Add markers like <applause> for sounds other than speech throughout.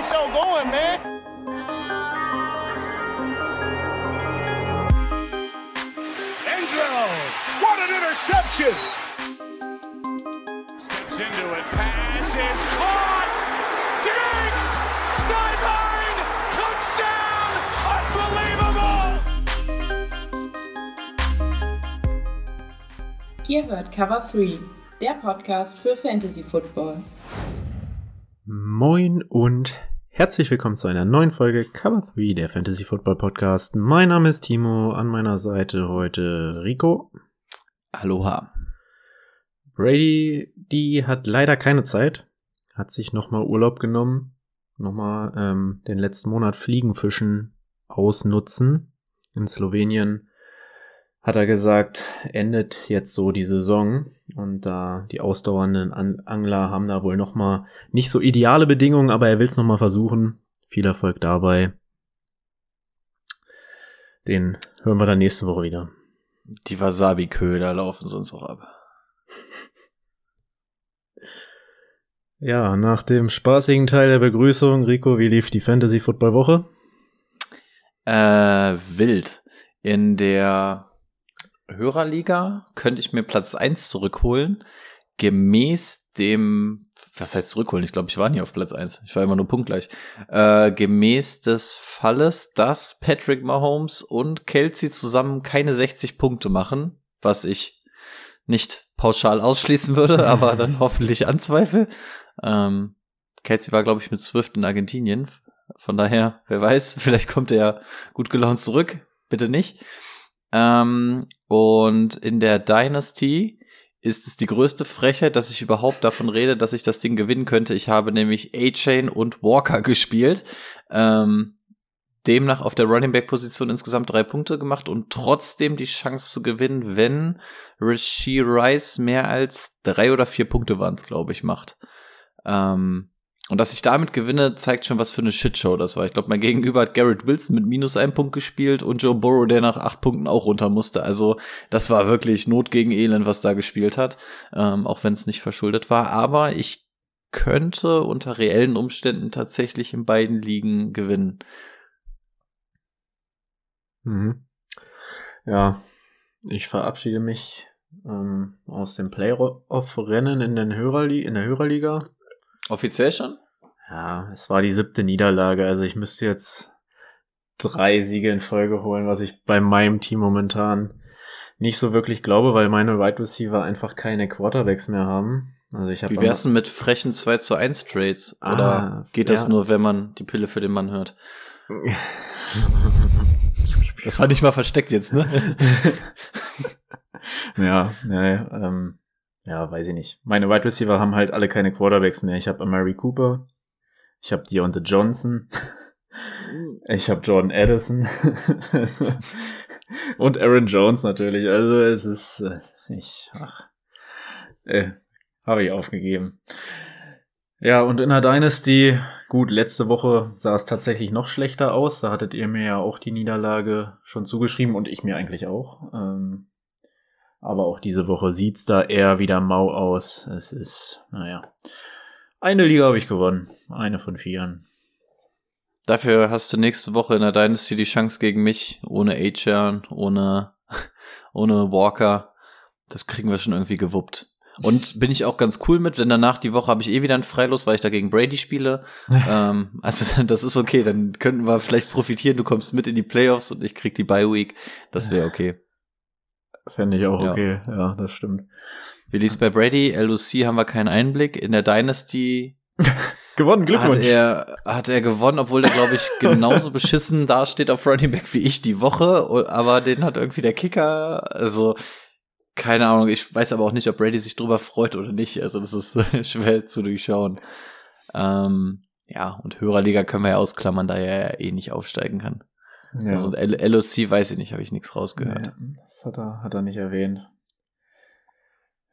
the show going, man. Angelo, what an interception! Steps into it, pass is caught! Diggs! Sideline! Touchdown! Unbelievable! Ihr hört Cover 3, der Podcast für Fantasy Football. Moin und herzlich willkommen zu einer neuen Folge Cover 3 der Fantasy Football Podcast. Mein Name ist Timo, an meiner Seite heute Rico. Aloha. Brady, die hat leider keine Zeit, hat sich nochmal Urlaub genommen, nochmal ähm, den letzten Monat Fliegenfischen ausnutzen. In Slowenien hat er gesagt, endet jetzt so die Saison und da die ausdauernden An Angler haben da wohl nochmal nicht so ideale Bedingungen, aber er will es nochmal versuchen. Viel Erfolg dabei. Den hören wir dann nächste Woche wieder. Die Wasabi-Köder laufen sonst auch ab. <laughs> Ja, nach dem spaßigen Teil der Begrüßung, Rico, wie lief die Fantasy Football Woche? Äh, wild. In der Hörerliga könnte ich mir Platz eins zurückholen, gemäß dem, was heißt zurückholen? Ich glaube, ich war nie auf Platz eins. Ich war immer nur punktgleich. Äh, gemäß des Falles, dass Patrick Mahomes und Kelsey zusammen keine 60 Punkte machen, was ich nicht pauschal ausschließen würde, <laughs> aber dann hoffentlich anzweifle. Ähm, Kelsey war, glaube ich, mit Swift in Argentinien. Von daher, wer weiß, <laughs> vielleicht kommt er ja gut gelaunt zurück. Bitte nicht. Ähm, und in der Dynasty ist es die größte Frechheit, dass ich überhaupt davon rede, dass ich das Ding gewinnen könnte. Ich habe nämlich A-Chain und Walker <laughs> gespielt. Ähm, demnach auf der Running Back Position insgesamt drei Punkte gemacht und trotzdem die Chance zu gewinnen, wenn Rasheed Rice mehr als drei oder vier Punkte waren glaube ich, macht. Ähm, und dass ich damit gewinne, zeigt schon, was für eine Shitshow das war. Ich glaube, mein Gegenüber hat Garrett Wilson mit minus einem Punkt gespielt und Joe Burrow, der nach acht Punkten auch runter musste. Also das war wirklich Not gegen Elend, was da gespielt hat, ähm, auch wenn es nicht verschuldet war. Aber ich könnte unter reellen Umständen tatsächlich in beiden Ligen gewinnen. Mhm. Ja, ich verabschiede mich ähm, aus dem Playoff-Rennen in, in der Hörerliga. Offiziell schon? Ja, es war die siebte Niederlage. Also ich müsste jetzt drei Siege in Folge holen, was ich bei meinem Team momentan nicht so wirklich glaube, weil meine Wide right Receiver einfach keine Quarterbacks mehr haben. Also ich Wie wär's denn mit frechen 2 zu 1 Trades? Oder ah, geht das ja. nur, wenn man die Pille für den Mann hört? <laughs> das war nicht mal versteckt jetzt, ne? <laughs> ja, nee, ähm, ja, weiß ich nicht. Meine Wide Receiver haben halt alle keine Quarterbacks mehr. Ich habe Amari Cooper, ich habe Deontay Johnson, <laughs> ich habe Jordan Addison <laughs> und Aaron Jones natürlich. Also es ist, ich, ach, äh, habe ich aufgegeben. Ja, und in der Dynasty, gut, letzte Woche sah es tatsächlich noch schlechter aus. Da hattet ihr mir ja auch die Niederlage schon zugeschrieben und ich mir eigentlich auch. Ähm, aber auch diese Woche sieht's da eher wieder mau aus. Es ist, naja. Eine Liga habe ich gewonnen. Eine von vieren. Dafür hast du nächste Woche in der Dynasty die Chance gegen mich. Ohne Achan, ohne, <laughs> ohne Walker. Das kriegen wir schon irgendwie gewuppt. Und bin ich auch ganz cool mit, denn danach die Woche habe ich eh wieder ein Freilos, weil ich da gegen Brady spiele. <laughs> ähm, also <laughs> das ist okay, dann könnten wir vielleicht profitieren. Du kommst mit in die Playoffs und ich krieg die Bye Week. Das wäre okay. Fände ich auch ja. okay, ja, das stimmt. Wie lief's bei Brady? LOC haben wir keinen Einblick. In der Dynasty <laughs> gewonnen, Glückwunsch. Hat er, hat er gewonnen, obwohl er, glaube ich, <laughs> genauso beschissen dasteht auf Running Back wie ich die Woche, aber den hat irgendwie der Kicker, also keine Ahnung, ich weiß aber auch nicht, ob Brady sich drüber freut oder nicht, also das ist <laughs> schwer zu durchschauen. Ähm, ja, und Hörerliga können wir ja ausklammern, da er ja eh nicht aufsteigen kann. Ja. Also LOC weiß ich nicht, habe ich nichts rausgehört. Nee, das hat er, hat er nicht erwähnt.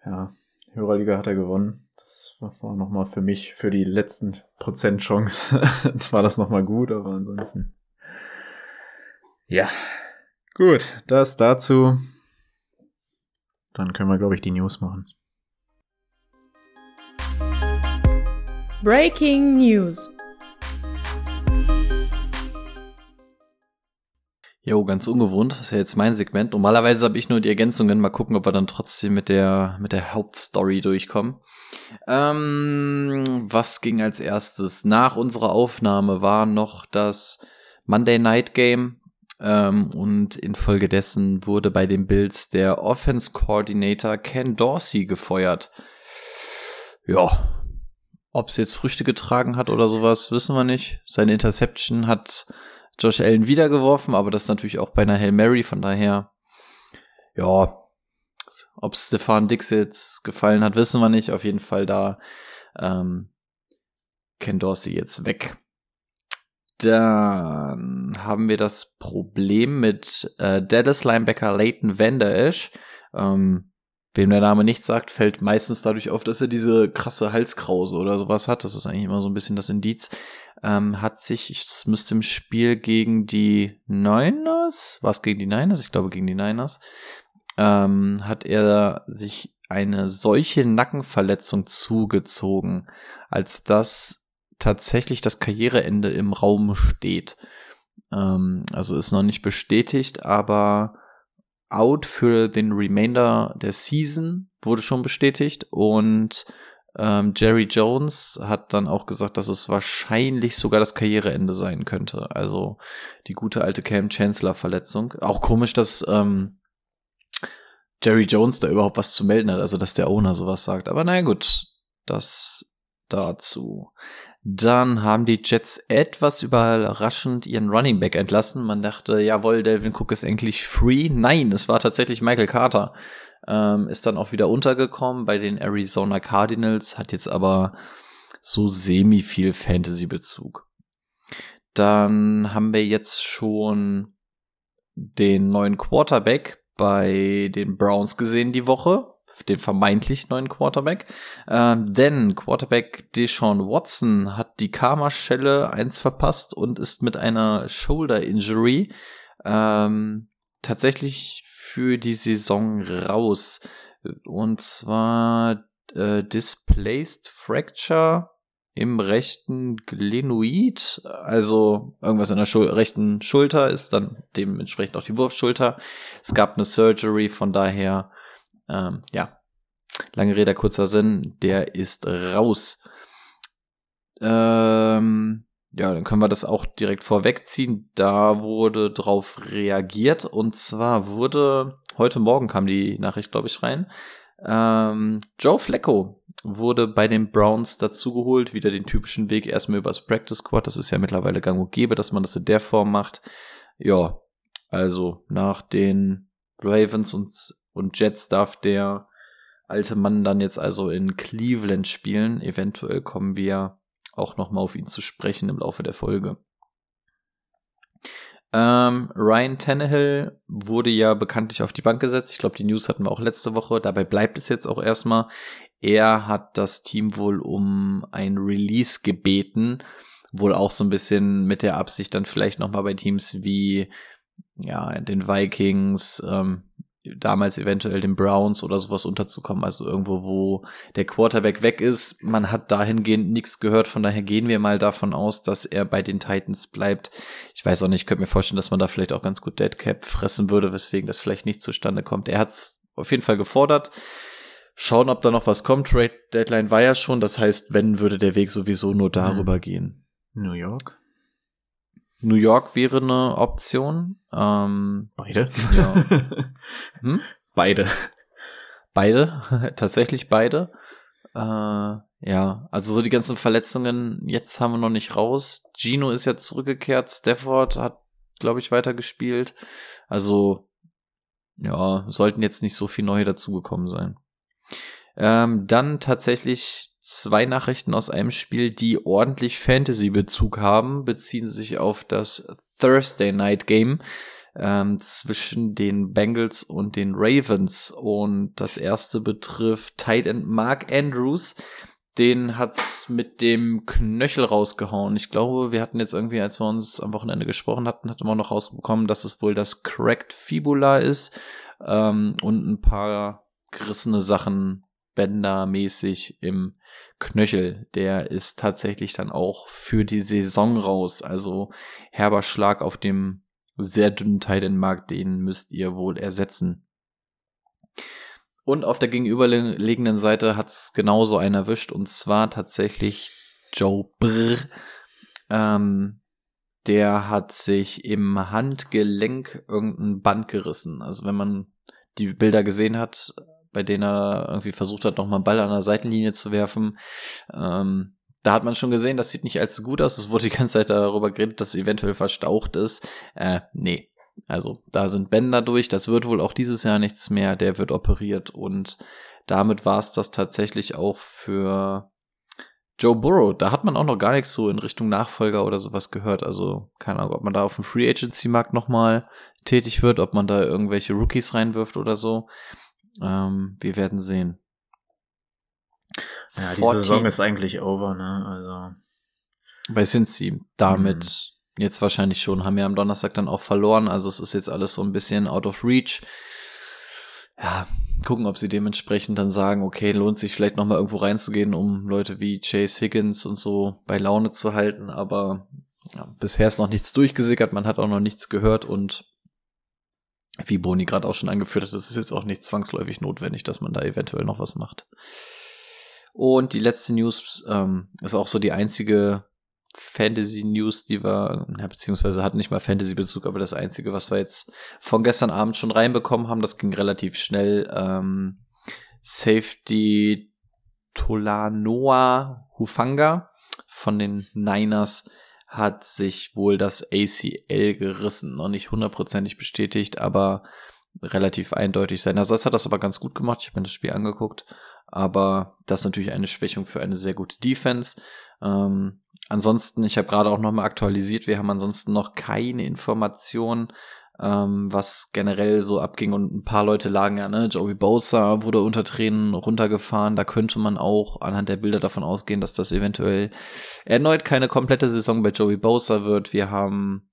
Ja, Hörerliga hat er gewonnen. Das war nochmal für mich, für die letzten Prozent Chance, <laughs> war das nochmal gut, aber ansonsten. Ja, gut, das dazu. Dann können wir, glaube ich, die News machen. Breaking News. Jo, ganz ungewohnt. Das ist ja jetzt mein Segment. Normalerweise habe ich nur die Ergänzungen. Mal gucken, ob wir dann trotzdem mit der, mit der Hauptstory durchkommen. Ähm, was ging als erstes? Nach unserer Aufnahme war noch das Monday Night Game. Ähm, und infolgedessen wurde bei den Bills der Offense Coordinator Ken Dorsey gefeuert. Ja. Ob es jetzt Früchte getragen hat oder sowas, wissen wir nicht. Seine Interception hat Josh Allen wiedergeworfen, aber das ist natürlich auch bei einer Hail Mary, von daher, ja, ob Stefan Dix jetzt gefallen hat, wissen wir nicht. Auf jeden Fall da ähm, Ken Dorsey jetzt weg. Dann haben wir das Problem mit äh, Dallas Linebacker Leighton Vander Esch. Ähm, wem der Name nichts sagt, fällt meistens dadurch auf, dass er diese krasse Halskrause oder sowas hat. Das ist eigentlich immer so ein bisschen das Indiz ähm, hat sich, es müsste im Spiel gegen die Niners, was gegen die Niners? Ich glaube gegen die Niners, ähm, hat er sich eine solche Nackenverletzung zugezogen, als dass tatsächlich das Karriereende im Raum steht. Ähm, also ist noch nicht bestätigt, aber out für den Remainder der Season wurde schon bestätigt und ähm, Jerry Jones hat dann auch gesagt, dass es wahrscheinlich sogar das Karriereende sein könnte. Also die gute alte Cam Chancellor Verletzung. Auch komisch, dass ähm, Jerry Jones da überhaupt was zu melden hat, also dass der Owner sowas sagt. Aber naja gut, das dazu. Dann haben die Jets etwas überraschend ihren Running Back entlassen. Man dachte, jawohl, Delvin Cook ist endlich free. Nein, es war tatsächlich Michael Carter ähm, ist dann auch wieder untergekommen bei den Arizona Cardinals, hat jetzt aber so semi viel Fantasy-Bezug. Dann haben wir jetzt schon den neuen Quarterback bei den Browns gesehen die Woche, den vermeintlich neuen Quarterback. Ähm, denn Quarterback Deshaun Watson hat die Karma-Schelle eins verpasst und ist mit einer Shoulder Injury ähm, tatsächlich für die Saison raus. Und zwar äh, Displaced Fracture im rechten Glenoid, also irgendwas in der Schul rechten Schulter ist dann dementsprechend auch die Wurfschulter. Es gab eine Surgery, von daher, ähm, ja, lange Rede, kurzer Sinn, der ist raus. Ähm, ja, dann können wir das auch direkt vorwegziehen. Da wurde drauf reagiert und zwar wurde, heute Morgen kam die Nachricht, glaube ich, rein. Ähm, Joe Flacco wurde bei den Browns dazugeholt, wieder den typischen Weg erstmal übers Practice Squad. Das ist ja mittlerweile gang und gäbe, dass man das in der Form macht. Ja, also nach den Ravens und, und Jets darf der alte Mann dann jetzt also in Cleveland spielen. Eventuell kommen wir auch nochmal auf ihn zu sprechen im Laufe der Folge. Ähm, Ryan Tannehill wurde ja bekanntlich auf die Bank gesetzt. Ich glaube, die News hatten wir auch letzte Woche. Dabei bleibt es jetzt auch erstmal. Er hat das Team wohl um ein Release gebeten. Wohl auch so ein bisschen mit der Absicht, dann vielleicht nochmal bei Teams wie ja, den Vikings, ähm, damals eventuell den Browns oder sowas unterzukommen, also irgendwo, wo der Quarterback weg ist. Man hat dahingehend nichts gehört, von daher gehen wir mal davon aus, dass er bei den Titans bleibt. Ich weiß auch nicht, ich könnte mir vorstellen, dass man da vielleicht auch ganz gut Deadcap fressen würde, weswegen das vielleicht nicht zustande kommt. Er hat es auf jeden Fall gefordert. Schauen, ob da noch was kommt. Trade Deadline war ja schon, das heißt, wenn würde der Weg sowieso nur darüber mhm. gehen. New York? New York wäre eine Option. Ähm, beide? Ja. <laughs> hm? Beide. Beide, <laughs> tatsächlich beide. Äh, ja, also so die ganzen Verletzungen, jetzt haben wir noch nicht raus. Gino ist jetzt zurückgekehrt, Stafford hat, glaube ich, weitergespielt. Also, ja, sollten jetzt nicht so viel neue dazugekommen sein. Ähm, dann tatsächlich zwei Nachrichten aus einem Spiel, die ordentlich Fantasy-Bezug haben, beziehen sich auf das Thursday Night Game ähm, zwischen den Bengals und den Ravens. Und das erste betrifft Tight End Mark Andrews. Den hat's mit dem Knöchel rausgehauen. Ich glaube, wir hatten jetzt irgendwie, als wir uns am Wochenende gesprochen hatten, hatten wir noch rausbekommen, dass es wohl das Cracked Fibula ist ähm, und ein paar gerissene Sachen Bänder-mäßig im Knöchel. Der ist tatsächlich dann auch für die Saison raus. Also herber Schlag auf dem sehr dünnen Teil in Markt, den müsst ihr wohl ersetzen. Und auf der gegenüberliegenden Seite hat's genauso einen erwischt, und zwar tatsächlich Joe Brr. Ähm, der hat sich im Handgelenk irgendein Band gerissen. Also wenn man die Bilder gesehen hat, bei denen er irgendwie versucht hat, nochmal einen Ball an der Seitenlinie zu werfen, ähm, da hat man schon gesehen, das sieht nicht allzu gut aus. Es wurde die ganze Zeit darüber geredet, dass es eventuell verstaucht ist. Äh, nee. Also da sind Bänder durch. Das wird wohl auch dieses Jahr nichts mehr. Der wird operiert und damit war es das tatsächlich auch für Joe Burrow, da hat man auch noch gar nichts so in Richtung Nachfolger oder sowas gehört. Also keine Ahnung, ob man da auf dem Free Agency Markt nochmal tätig wird, ob man da irgendwelche Rookies reinwirft oder so. Ähm, wir werden sehen. Ja, die Saison ist eigentlich over, ne? Also. Bei Cincy damit hm. jetzt wahrscheinlich schon, haben wir am Donnerstag dann auch verloren. Also es ist jetzt alles so ein bisschen out of reach. Ja, gucken, ob sie dementsprechend dann sagen, okay, lohnt sich vielleicht nochmal irgendwo reinzugehen, um Leute wie Chase Higgins und so bei Laune zu halten. Aber ja, bisher ist noch nichts durchgesickert, man hat auch noch nichts gehört und wie Boni gerade auch schon angeführt hat, ist es jetzt auch nicht zwangsläufig notwendig, dass man da eventuell noch was macht. Und die letzte News ähm, ist auch so die einzige Fantasy News, die wir, ja, beziehungsweise hat nicht mal Fantasy Bezug, aber das einzige, was wir jetzt von gestern Abend schon reinbekommen haben, das ging relativ schnell. Ähm, Safety Tolanoa Hufanga von den Niners hat sich wohl das ACL gerissen. Noch nicht hundertprozentig bestätigt, aber relativ eindeutig. Sein Ersatz hat das aber ganz gut gemacht. Ich habe mir das Spiel angeguckt. Aber das ist natürlich eine Schwächung für eine sehr gute Defense. Ähm, ansonsten, ich habe gerade auch nochmal aktualisiert, wir haben ansonsten noch keine Information, ähm, was generell so abging und ein paar Leute lagen ja, ne, Joey Bosa wurde unter Tränen runtergefahren, da könnte man auch anhand der Bilder davon ausgehen, dass das eventuell erneut keine komplette Saison bei Joey Bosa wird. Wir haben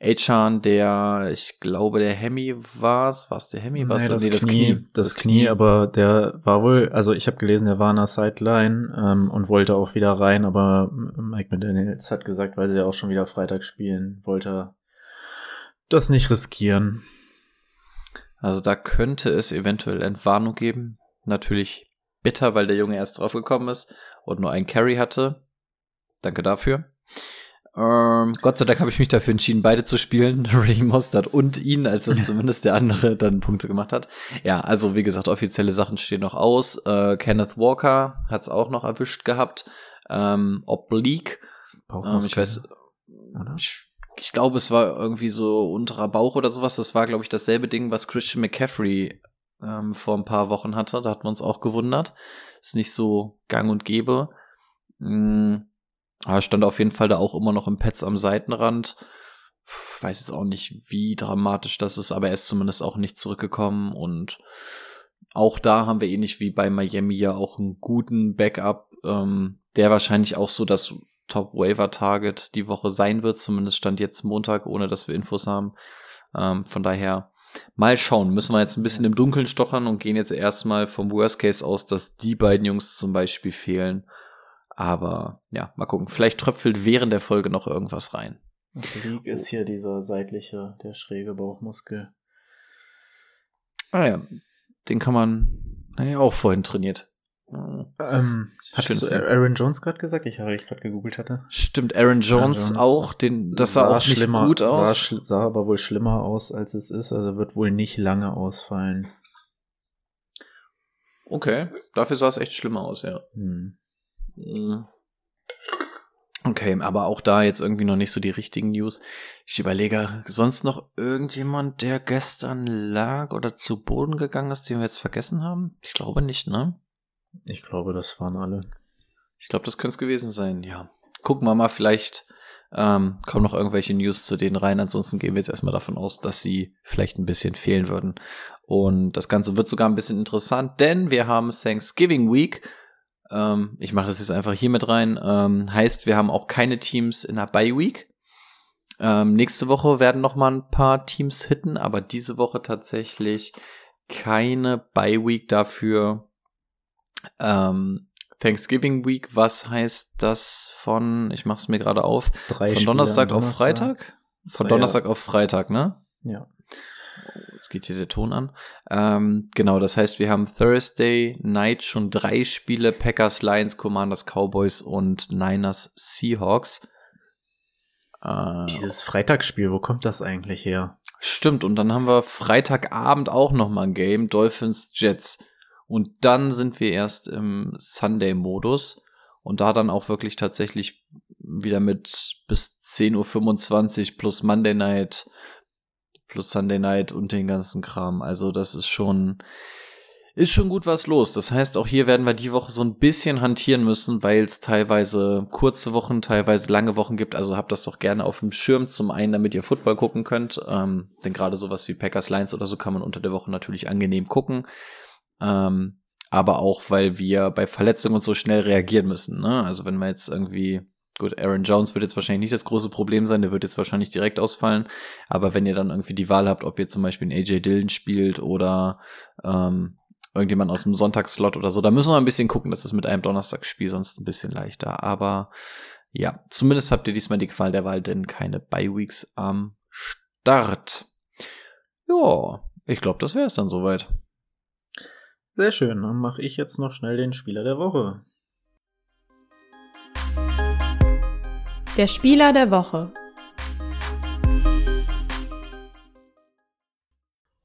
Achan, der, ich glaube, der Hemi war's. War's der Hemi? War's nee, das, nee, das Knie, Knie. Das, das Knie, Knie, aber der war wohl, also ich habe gelesen, der war an der Sideline ähm, und wollte auch wieder rein, aber Mike McDaniels hat gesagt, weil sie ja auch schon wieder Freitag spielen, wollte das nicht riskieren. Also da könnte es eventuell Entwarnung geben. Natürlich bitter, weil der Junge erst draufgekommen ist und nur ein Carry hatte. Danke dafür. Ähm, Gott sei Dank habe ich mich dafür entschieden, beide zu spielen, <laughs> Ray Mostert und ihn, als das <laughs> zumindest der andere dann Punkte gemacht hat. Ja, also wie gesagt, offizielle Sachen stehen noch aus. Äh, Kenneth Walker hat es auch noch erwischt gehabt. Ähm, Oblique. Ähm, ich weiß, ich, ich glaube, es war irgendwie so unterer Bauch oder sowas. Das war, glaube ich, dasselbe Ding, was Christian McCaffrey ähm, vor ein paar Wochen hatte. Da hat man uns auch gewundert. Ist nicht so gang und gäbe. Mhm er stand auf jeden Fall da auch immer noch im Pets am Seitenrand. Weiß jetzt auch nicht, wie dramatisch das ist, aber er ist zumindest auch nicht zurückgekommen und auch da haben wir ähnlich wie bei Miami ja auch einen guten Backup, ähm, der wahrscheinlich auch so das Top Waiver Target die Woche sein wird, zumindest stand jetzt Montag, ohne dass wir Infos haben. Ähm, von daher mal schauen, müssen wir jetzt ein bisschen im Dunkeln stochern und gehen jetzt erstmal vom Worst Case aus, dass die beiden Jungs zum Beispiel fehlen. Aber ja, mal gucken. Vielleicht tröpfelt während der Folge noch irgendwas rein. League ist hier dieser seitliche, der schräge Bauchmuskel. Ah ja, den kann man, naja, auch vorhin trainiert. Ähm, hattest du Aaron Jones gerade gesagt? Ich habe gerade gegoogelt hatte. Stimmt, Aaron Jones, Aaron Jones auch, den, das sah, sah auch nicht gut aus. Sah, sah aber wohl schlimmer aus, als es ist. Also wird wohl nicht lange ausfallen. Okay, dafür sah es echt schlimmer aus, ja. Hm. Mhm. Okay, aber auch da jetzt irgendwie noch nicht so die richtigen News. Ich überlege, sonst noch irgendjemand, der gestern lag oder zu Boden gegangen ist, den wir jetzt vergessen haben? Ich glaube nicht, ne? Ich glaube, das waren alle. Ich glaube, das könnte es gewesen sein, ja. Gucken wir mal, vielleicht ähm, kommen noch irgendwelche News zu denen rein. Ansonsten gehen wir jetzt erstmal davon aus, dass sie vielleicht ein bisschen fehlen würden. Und das Ganze wird sogar ein bisschen interessant, denn wir haben Thanksgiving Week ähm, ich mache das jetzt einfach hier mit rein. Ähm, heißt, wir haben auch keine Teams in der Bye Week. Ähm, nächste Woche werden noch mal ein paar Teams hitten, aber diese Woche tatsächlich keine Bye Week dafür. Ähm, Thanksgiving Week, was heißt das von, ich mache es mir gerade auf, Drei von Donnerstag, Donnerstag, auf Freitag? Von Ja. Donnerstag auf Freitag, ne? Ja. Jetzt geht hier der Ton an. Ähm, genau, das heißt, wir haben Thursday Night schon drei Spiele: Packers, Lions, Commanders, Cowboys und Niners, Seahawks. Äh, Dieses Freitagsspiel, wo kommt das eigentlich her? Stimmt, und dann haben wir Freitagabend auch noch mal ein Game, Dolphins, Jets. Und dann sind wir erst im Sunday-Modus und da dann auch wirklich tatsächlich wieder mit bis 10.25 Uhr plus Monday Night plus Sunday Night und den ganzen Kram. Also das ist schon, ist schon gut was los. Das heißt, auch hier werden wir die Woche so ein bisschen hantieren müssen, weil es teilweise kurze Wochen, teilweise lange Wochen gibt. Also habt das doch gerne auf dem Schirm zum einen, damit ihr Football gucken könnt. Ähm, denn gerade sowas wie Packers Lions oder so kann man unter der Woche natürlich angenehm gucken. Ähm, aber auch, weil wir bei Verletzungen so schnell reagieren müssen. Ne? Also wenn man jetzt irgendwie Gut, Aaron Jones wird jetzt wahrscheinlich nicht das große Problem sein, der wird jetzt wahrscheinlich direkt ausfallen. Aber wenn ihr dann irgendwie die Wahl habt, ob ihr zum Beispiel einen AJ Dillon spielt oder ähm, irgendjemand aus dem Sonntagsslot oder so, da müssen wir ein bisschen gucken, dass es mit einem Donnerstagsspiel sonst ein bisschen leichter. Aber ja, zumindest habt ihr diesmal die Qual der Wahl, denn keine Bye-Weeks am Start. Ja, ich glaube, das wäre es dann soweit. Sehr schön, dann mache ich jetzt noch schnell den Spieler der Woche. Der Spieler der Woche.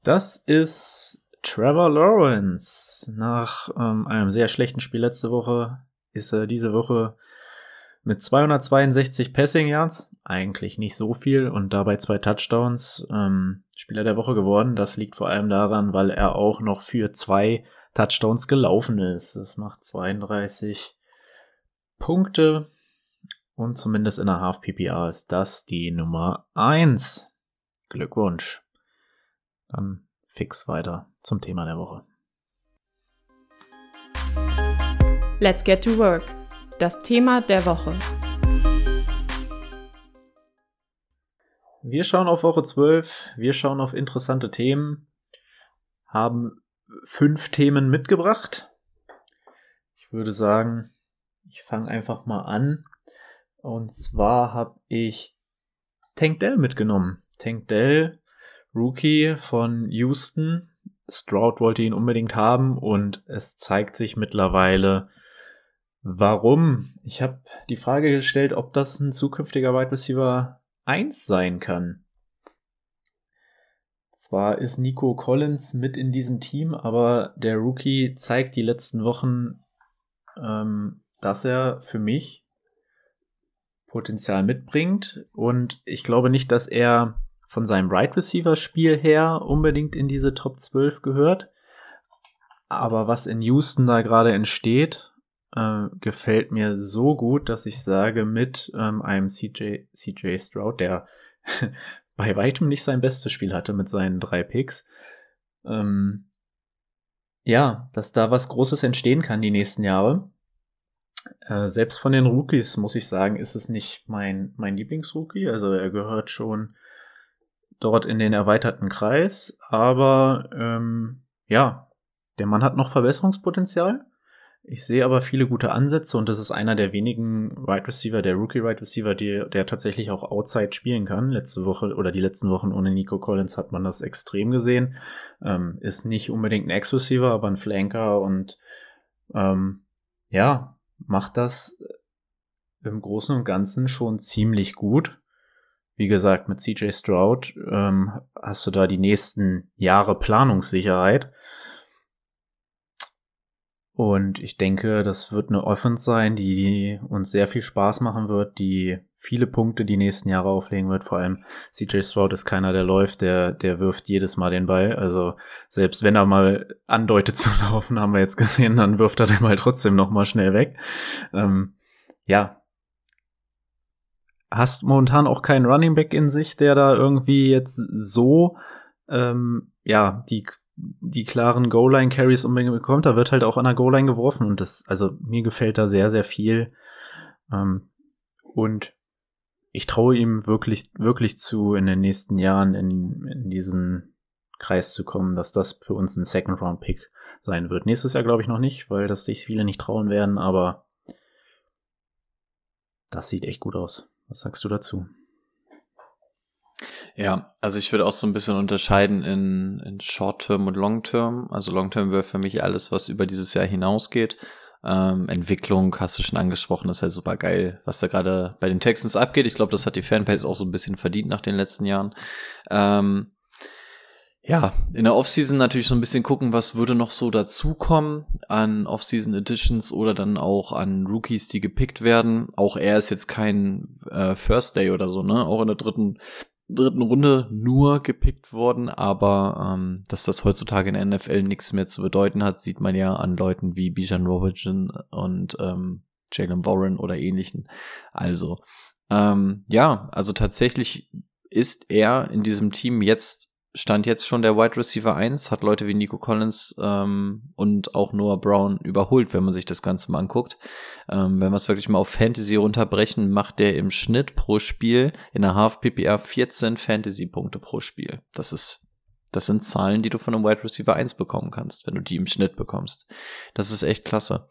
Das ist Trevor Lawrence. Nach ähm, einem sehr schlechten Spiel letzte Woche ist er diese Woche mit 262 Passing Yards, eigentlich nicht so viel, und dabei zwei Touchdowns ähm, Spieler der Woche geworden. Das liegt vor allem daran, weil er auch noch für zwei Touchdowns gelaufen ist. Das macht 32 Punkte. Und zumindest in der Half PPA ist das die Nummer eins. Glückwunsch. Dann fix weiter zum Thema der Woche. Let's get to work. Das Thema der Woche. Wir schauen auf Woche 12, wir schauen auf interessante Themen, haben fünf Themen mitgebracht. Ich würde sagen, ich fange einfach mal an. Und zwar habe ich Tank Dell mitgenommen. Tank Dell, Rookie von Houston. Stroud wollte ihn unbedingt haben und es zeigt sich mittlerweile, warum. Ich habe die Frage gestellt, ob das ein zukünftiger Wide Receiver 1 sein kann. Zwar ist Nico Collins mit in diesem Team, aber der Rookie zeigt die letzten Wochen, ähm, dass er für mich Potenzial mitbringt. Und ich glaube nicht, dass er von seinem Right Receiver Spiel her unbedingt in diese Top 12 gehört. Aber was in Houston da gerade entsteht, äh, gefällt mir so gut, dass ich sage, mit ähm, einem CJ, CJ Stroud, der <laughs> bei weitem nicht sein bestes Spiel hatte mit seinen drei Picks, ähm, ja, dass da was Großes entstehen kann die nächsten Jahre. Äh, selbst von den Rookies muss ich sagen, ist es nicht mein, mein Lieblingsrookie. Also er gehört schon dort in den erweiterten Kreis. Aber ähm, ja, der Mann hat noch Verbesserungspotenzial. Ich sehe aber viele gute Ansätze und das ist einer der wenigen Wide Receiver, der Rookie Wide Receiver, der, der tatsächlich auch Outside spielen kann. Letzte Woche oder die letzten Wochen ohne Nico Collins hat man das extrem gesehen. Ähm, ist nicht unbedingt ein Ex-Receiver, aber ein Flanker und ähm, ja, macht das im Großen und Ganzen schon ziemlich gut. Wie gesagt, mit CJ Stroud ähm, hast du da die nächsten Jahre Planungssicherheit. Und ich denke, das wird eine Offense sein, die uns sehr viel Spaß machen wird, die viele Punkte die nächsten Jahre auflegen wird. Vor allem CJ Stroud ist keiner, der läuft, der, der wirft jedes Mal den Ball. Also selbst wenn er mal andeutet <laughs> zu laufen, haben wir jetzt gesehen, dann wirft er den Ball trotzdem noch mal schnell weg. Ähm, ja. Hast momentan auch keinen Running Back in sich, der da irgendwie jetzt so ähm, ja die die klaren Goal-Line-Carries unbedingt bekommt, da wird halt auch an der Goal-Line geworfen und das, also mir gefällt da sehr, sehr viel. Ähm, und ich traue ihm wirklich, wirklich zu, in den nächsten Jahren in, in diesen Kreis zu kommen, dass das für uns ein Second-Round-Pick sein wird. Nächstes Jahr glaube ich noch nicht, weil das sich viele nicht trauen werden, aber das sieht echt gut aus. Was sagst du dazu? Ja, also ich würde auch so ein bisschen unterscheiden in, in Short-Term und Long-Term. Also Long-Term wäre für mich alles, was über dieses Jahr hinausgeht. Ähm, Entwicklung hast du schon angesprochen, ist halt super geil, was da gerade bei den Texans abgeht. Ich glaube, das hat die Fanbase auch so ein bisschen verdient nach den letzten Jahren. Ähm, ja, in der Offseason natürlich so ein bisschen gucken, was würde noch so dazukommen an Offseason Editions oder dann auch an Rookies, die gepickt werden. Auch er ist jetzt kein äh, First Day oder so, ne? Auch in der dritten dritten Runde nur gepickt worden, aber ähm, dass das heutzutage in der NFL nichts mehr zu bedeuten hat, sieht man ja an Leuten wie Bijan Robinson und ähm, Jalen Warren oder ähnlichen. Also ähm, ja, also tatsächlich ist er in diesem Team jetzt stand jetzt schon der Wide Receiver 1, hat Leute wie Nico Collins ähm, und auch Noah Brown überholt, wenn man sich das Ganze mal anguckt. Ähm, wenn wir es wirklich mal auf Fantasy runterbrechen, macht der im Schnitt pro Spiel in der Half PPR 14 Fantasy-Punkte pro Spiel. Das ist das sind Zahlen, die du von einem Wide Receiver 1 bekommen kannst, wenn du die im Schnitt bekommst. Das ist echt klasse.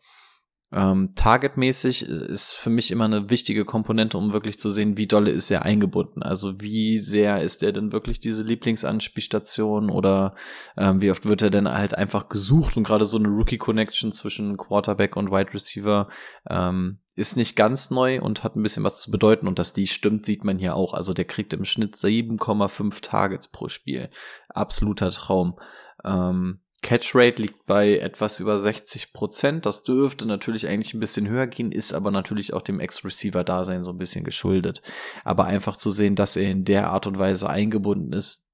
Ähm, Targetmäßig ist für mich immer eine wichtige Komponente, um wirklich zu sehen, wie dolle ist er eingebunden. Also wie sehr ist er denn wirklich diese Lieblingsanspielstation oder ähm, wie oft wird er denn halt einfach gesucht und gerade so eine Rookie-Connection zwischen Quarterback und Wide Receiver ähm, ist nicht ganz neu und hat ein bisschen was zu bedeuten und dass die stimmt, sieht man hier auch. Also der kriegt im Schnitt 7,5 Targets pro Spiel. Absoluter Traum. Ähm, Catchrate liegt bei etwas über 60 Prozent. Das dürfte natürlich eigentlich ein bisschen höher gehen, ist aber natürlich auch dem Ex-Receiver-Dasein so ein bisschen geschuldet. Aber einfach zu sehen, dass er in der Art und Weise eingebunden ist,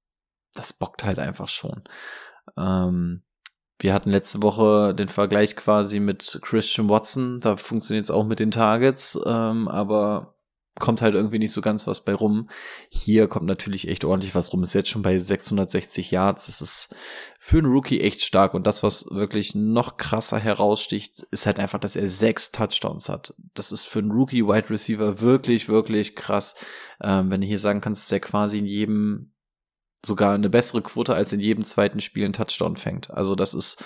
das bockt halt einfach schon. Ähm, wir hatten letzte Woche den Vergleich quasi mit Christian Watson. Da funktioniert es auch mit den Targets, ähm, aber kommt halt irgendwie nicht so ganz was bei rum. Hier kommt natürlich echt ordentlich was rum. Ist jetzt schon bei 660 Yards. Das ist für einen Rookie echt stark. Und das, was wirklich noch krasser heraussticht, ist halt einfach, dass er sechs Touchdowns hat. Das ist für einen Rookie Wide Receiver wirklich, wirklich krass. Ähm, wenn du hier sagen kannst, dass er quasi in jedem sogar eine bessere Quote als in jedem zweiten Spiel einen Touchdown fängt. Also das ist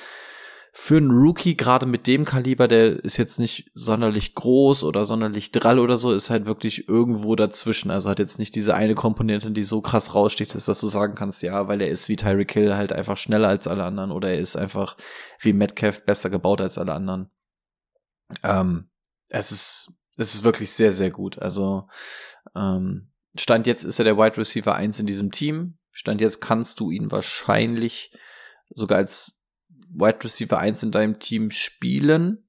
für einen Rookie, gerade mit dem Kaliber, der ist jetzt nicht sonderlich groß oder sonderlich drall oder so, ist halt wirklich irgendwo dazwischen. Also hat jetzt nicht diese eine Komponente, die so krass raussticht, dass du sagen kannst, ja, weil er ist wie Tyreek Hill halt einfach schneller als alle anderen oder er ist einfach wie Metcalf besser gebaut als alle anderen. Ähm, es ist, es ist wirklich sehr, sehr gut. Also, ähm, Stand jetzt ist er der Wide Receiver 1 in diesem Team. Stand jetzt kannst du ihn wahrscheinlich sogar als Wide Receiver 1 in deinem Team spielen,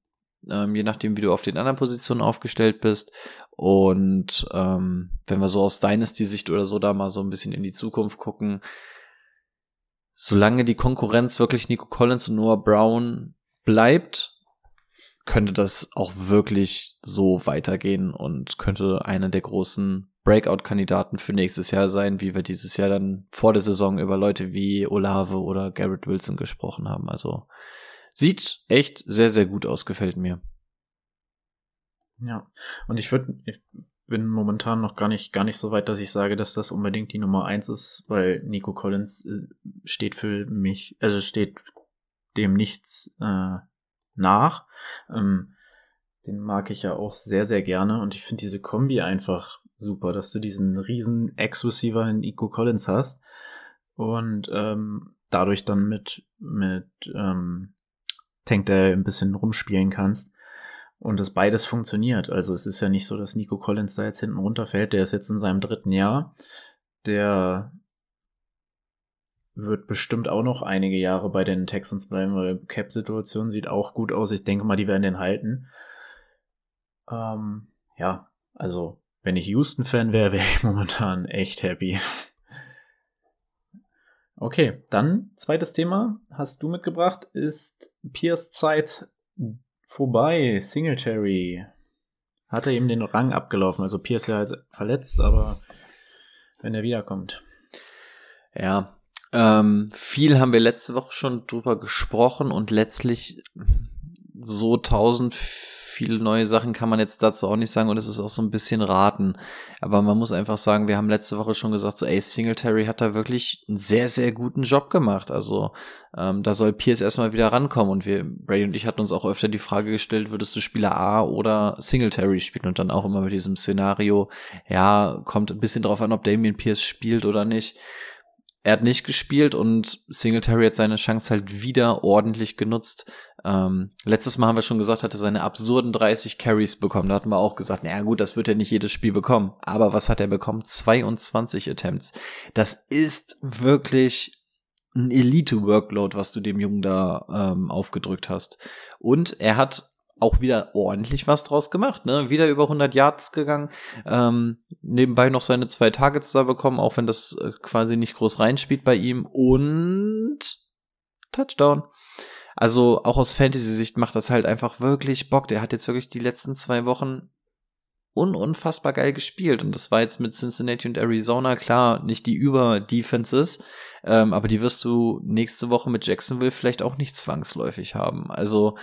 ähm, je nachdem, wie du auf den anderen Positionen aufgestellt bist. Und ähm, wenn wir so aus Dynasty-Sicht oder so da mal so ein bisschen in die Zukunft gucken, solange die Konkurrenz wirklich Nico Collins und Noah Brown bleibt, könnte das auch wirklich so weitergehen und könnte eine der großen Breakout-Kandidaten für nächstes Jahr sein, wie wir dieses Jahr dann vor der Saison über Leute wie Olave oder Garrett Wilson gesprochen haben. Also sieht echt sehr, sehr gut aus, gefällt mir. Ja, und ich würde, ich bin momentan noch gar nicht, gar nicht so weit, dass ich sage, dass das unbedingt die Nummer eins ist, weil Nico Collins äh, steht für mich, also steht dem nichts äh, nach. Ähm, den mag ich ja auch sehr, sehr gerne und ich finde diese Kombi einfach super, dass du diesen riesen Ex-Receiver in Ico Collins hast und ähm, dadurch dann mit, mit ähm, Tank Dell ein bisschen rumspielen kannst und das beides funktioniert. Also es ist ja nicht so, dass Nico Collins da jetzt hinten runterfällt. Der ist jetzt in seinem dritten Jahr. Der wird bestimmt auch noch einige Jahre bei den Texans bleiben, weil Cap-Situation sieht auch gut aus. Ich denke mal, die werden den halten. Ähm, ja, also wenn ich Houston-Fan wäre, wäre ich <laughs> momentan echt happy. Okay, dann zweites Thema hast du mitgebracht, ist Piers Zeit vorbei. Singletary hat er ihm den Rang abgelaufen. Also Pierce ja halt verletzt, aber wenn er wiederkommt. Ja, ähm, viel haben wir letzte Woche schon drüber gesprochen und letztlich so 1000 viele neue Sachen kann man jetzt dazu auch nicht sagen und es ist auch so ein bisschen raten. Aber man muss einfach sagen, wir haben letzte Woche schon gesagt, so, ey, Singletary hat da wirklich einen sehr, sehr guten Job gemacht. Also ähm, da soll Pierce erstmal wieder rankommen und wir, Brady und ich hatten uns auch öfter die Frage gestellt, würdest du Spieler A oder Singletary spielen und dann auch immer mit diesem Szenario, ja, kommt ein bisschen drauf an, ob Damian Pierce spielt oder nicht. Er hat nicht gespielt und Singletary hat seine Chance halt wieder ordentlich genutzt. Ähm, letztes Mal haben wir schon gesagt, hat er seine absurden 30 Carries bekommen. Da hatten wir auch gesagt, naja gut, das wird er nicht jedes Spiel bekommen. Aber was hat er bekommen? 22 Attempts. Das ist wirklich ein Elite-Workload, was du dem Jungen da ähm, aufgedrückt hast. Und er hat auch wieder ordentlich was draus gemacht, ne? Wieder über 100 Yards gegangen, ähm, nebenbei noch seine zwei Targets da bekommen, auch wenn das äh, quasi nicht groß reinspielt bei ihm und Touchdown. Also auch aus Fantasy-Sicht macht das halt einfach wirklich Bock. Der hat jetzt wirklich die letzten zwei Wochen ununfassbar geil gespielt und das war jetzt mit Cincinnati und Arizona klar nicht die Über-Defenses, ähm, aber die wirst du nächste Woche mit Jacksonville vielleicht auch nicht zwangsläufig haben. Also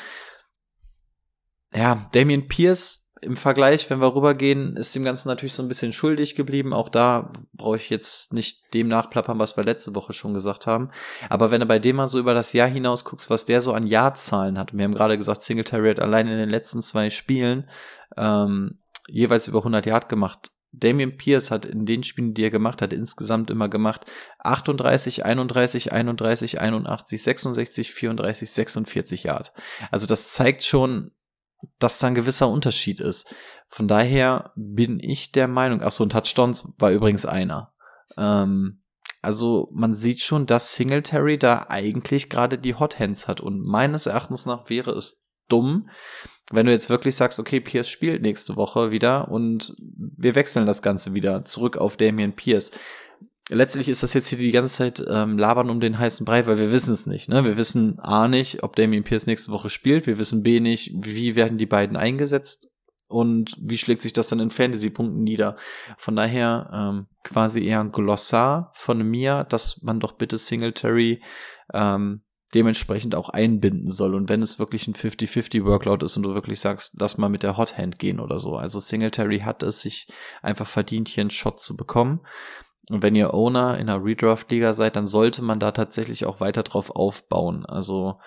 ja, Damien Pierce im Vergleich, wenn wir rübergehen, ist dem Ganzen natürlich so ein bisschen schuldig geblieben. Auch da brauche ich jetzt nicht dem nachplappern, was wir letzte Woche schon gesagt haben. Aber wenn du bei dem mal so über das Jahr hinaus guckst, was der so an Jahrzahlen hat, wir haben gerade gesagt, Singletary hat allein in den letzten zwei Spielen ähm, jeweils über 100 Yard gemacht. Damien Pierce hat in den Spielen, die er gemacht hat, insgesamt immer gemacht 38, 31, 31, 81, 66, 34, 46 Yard. Also das zeigt schon, dass da ein gewisser Unterschied ist. Von daher bin ich der Meinung, ach so, ein Touchdowns war übrigens einer. Ähm, also man sieht schon, dass Singletary da eigentlich gerade die Hot Hands hat und meines Erachtens nach wäre es dumm, wenn du jetzt wirklich sagst, okay, Pierce spielt nächste Woche wieder und wir wechseln das Ganze wieder zurück auf Damian Pierce letztlich ist das jetzt hier die ganze Zeit ähm, labern um den heißen Brei, weil wir wissen es nicht. Ne? Wir wissen A nicht, ob Damien Pierce nächste Woche spielt. Wir wissen B nicht, wie werden die beiden eingesetzt und wie schlägt sich das dann in Fantasy-Punkten nieder. Von daher ähm, quasi eher ein Glossar von mir, dass man doch bitte Singletary ähm, dementsprechend auch einbinden soll. Und wenn es wirklich ein 50-50 Workload ist und du wirklich sagst, lass mal mit der Hot Hand gehen oder so. Also Singletary hat es sich einfach verdient, hier einen Shot zu bekommen. Und wenn ihr Owner in einer Redraft-Liga seid, dann sollte man da tatsächlich auch weiter drauf aufbauen. Also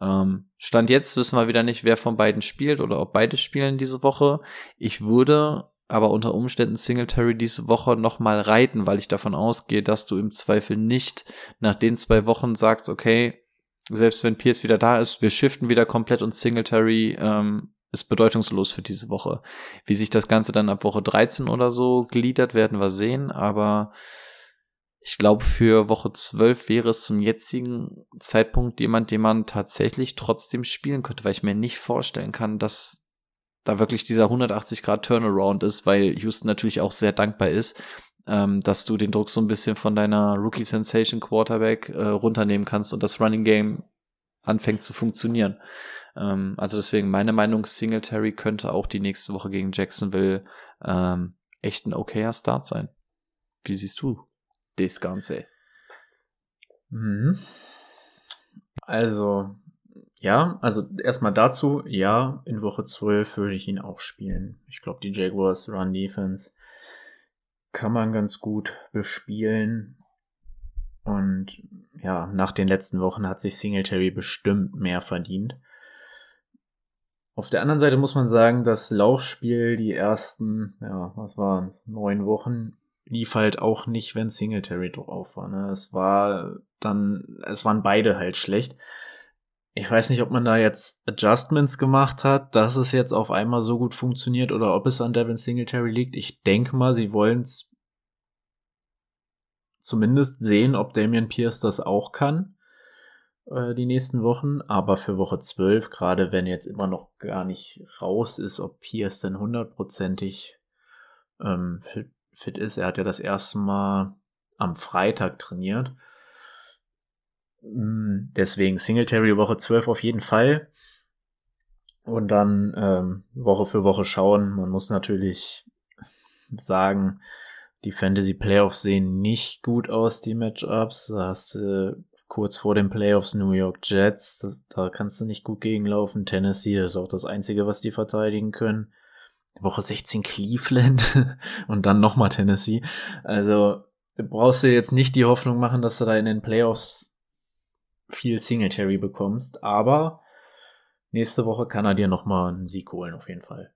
ähm, Stand jetzt wissen wir wieder nicht, wer von beiden spielt oder ob beide spielen diese Woche. Ich würde aber unter Umständen Singletary diese Woche nochmal reiten, weil ich davon ausgehe, dass du im Zweifel nicht nach den zwei Wochen sagst, okay, selbst wenn Pierce wieder da ist, wir shiften wieder komplett und Singletary ähm, ist bedeutungslos für diese Woche. Wie sich das Ganze dann ab Woche 13 oder so gliedert, werden wir sehen, aber ich glaube, für Woche 12 wäre es zum jetzigen Zeitpunkt jemand, den man tatsächlich trotzdem spielen könnte, weil ich mir nicht vorstellen kann, dass da wirklich dieser 180 Grad Turnaround ist, weil Houston natürlich auch sehr dankbar ist, ähm, dass du den Druck so ein bisschen von deiner Rookie Sensation Quarterback äh, runternehmen kannst und das Running Game anfängt zu funktionieren. Ähm, also deswegen meine Meinung, Singletary könnte auch die nächste Woche gegen Jacksonville ähm, echt ein okayer Start sein. Wie siehst du das Ganze? Mhm. Also, ja, also erstmal dazu, ja, in Woche 12 würde ich ihn auch spielen. Ich glaube, die Jaguars Run Defense kann man ganz gut bespielen. Und ja, nach den letzten Wochen hat sich Singletary bestimmt mehr verdient. Auf der anderen Seite muss man sagen, das Laufspiel die ersten, ja, was waren es, neun Wochen lief halt auch nicht, wenn Singletary drauf war. Ne? Es war dann, es waren beide halt schlecht. Ich weiß nicht, ob man da jetzt Adjustments gemacht hat, dass es jetzt auf einmal so gut funktioniert oder ob es an Devin Singletary liegt. Ich denke mal, sie wollen es zumindest sehen, ob Damian Pierce das auch kann äh, die nächsten Wochen, aber für Woche 12, gerade wenn jetzt immer noch gar nicht raus ist, ob Pierce denn hundertprozentig ähm, fit, fit ist. Er hat ja das erste Mal am Freitag trainiert. Mm, deswegen Singletary Woche 12 auf jeden Fall. Und dann ähm, Woche für Woche schauen. Man muss natürlich sagen, die Fantasy Playoffs sehen nicht gut aus, die Matchups. Da hast du kurz vor den Playoffs New York Jets, da, kannst du nicht gut gegenlaufen. Tennessee ist auch das Einzige, was die verteidigen können. Woche 16 Cleveland <laughs> und dann nochmal Tennessee. Also brauchst du jetzt nicht die Hoffnung machen, dass du da in den Playoffs viel Singletary bekommst, aber nächste Woche kann er dir nochmal einen Sieg holen, auf jeden Fall.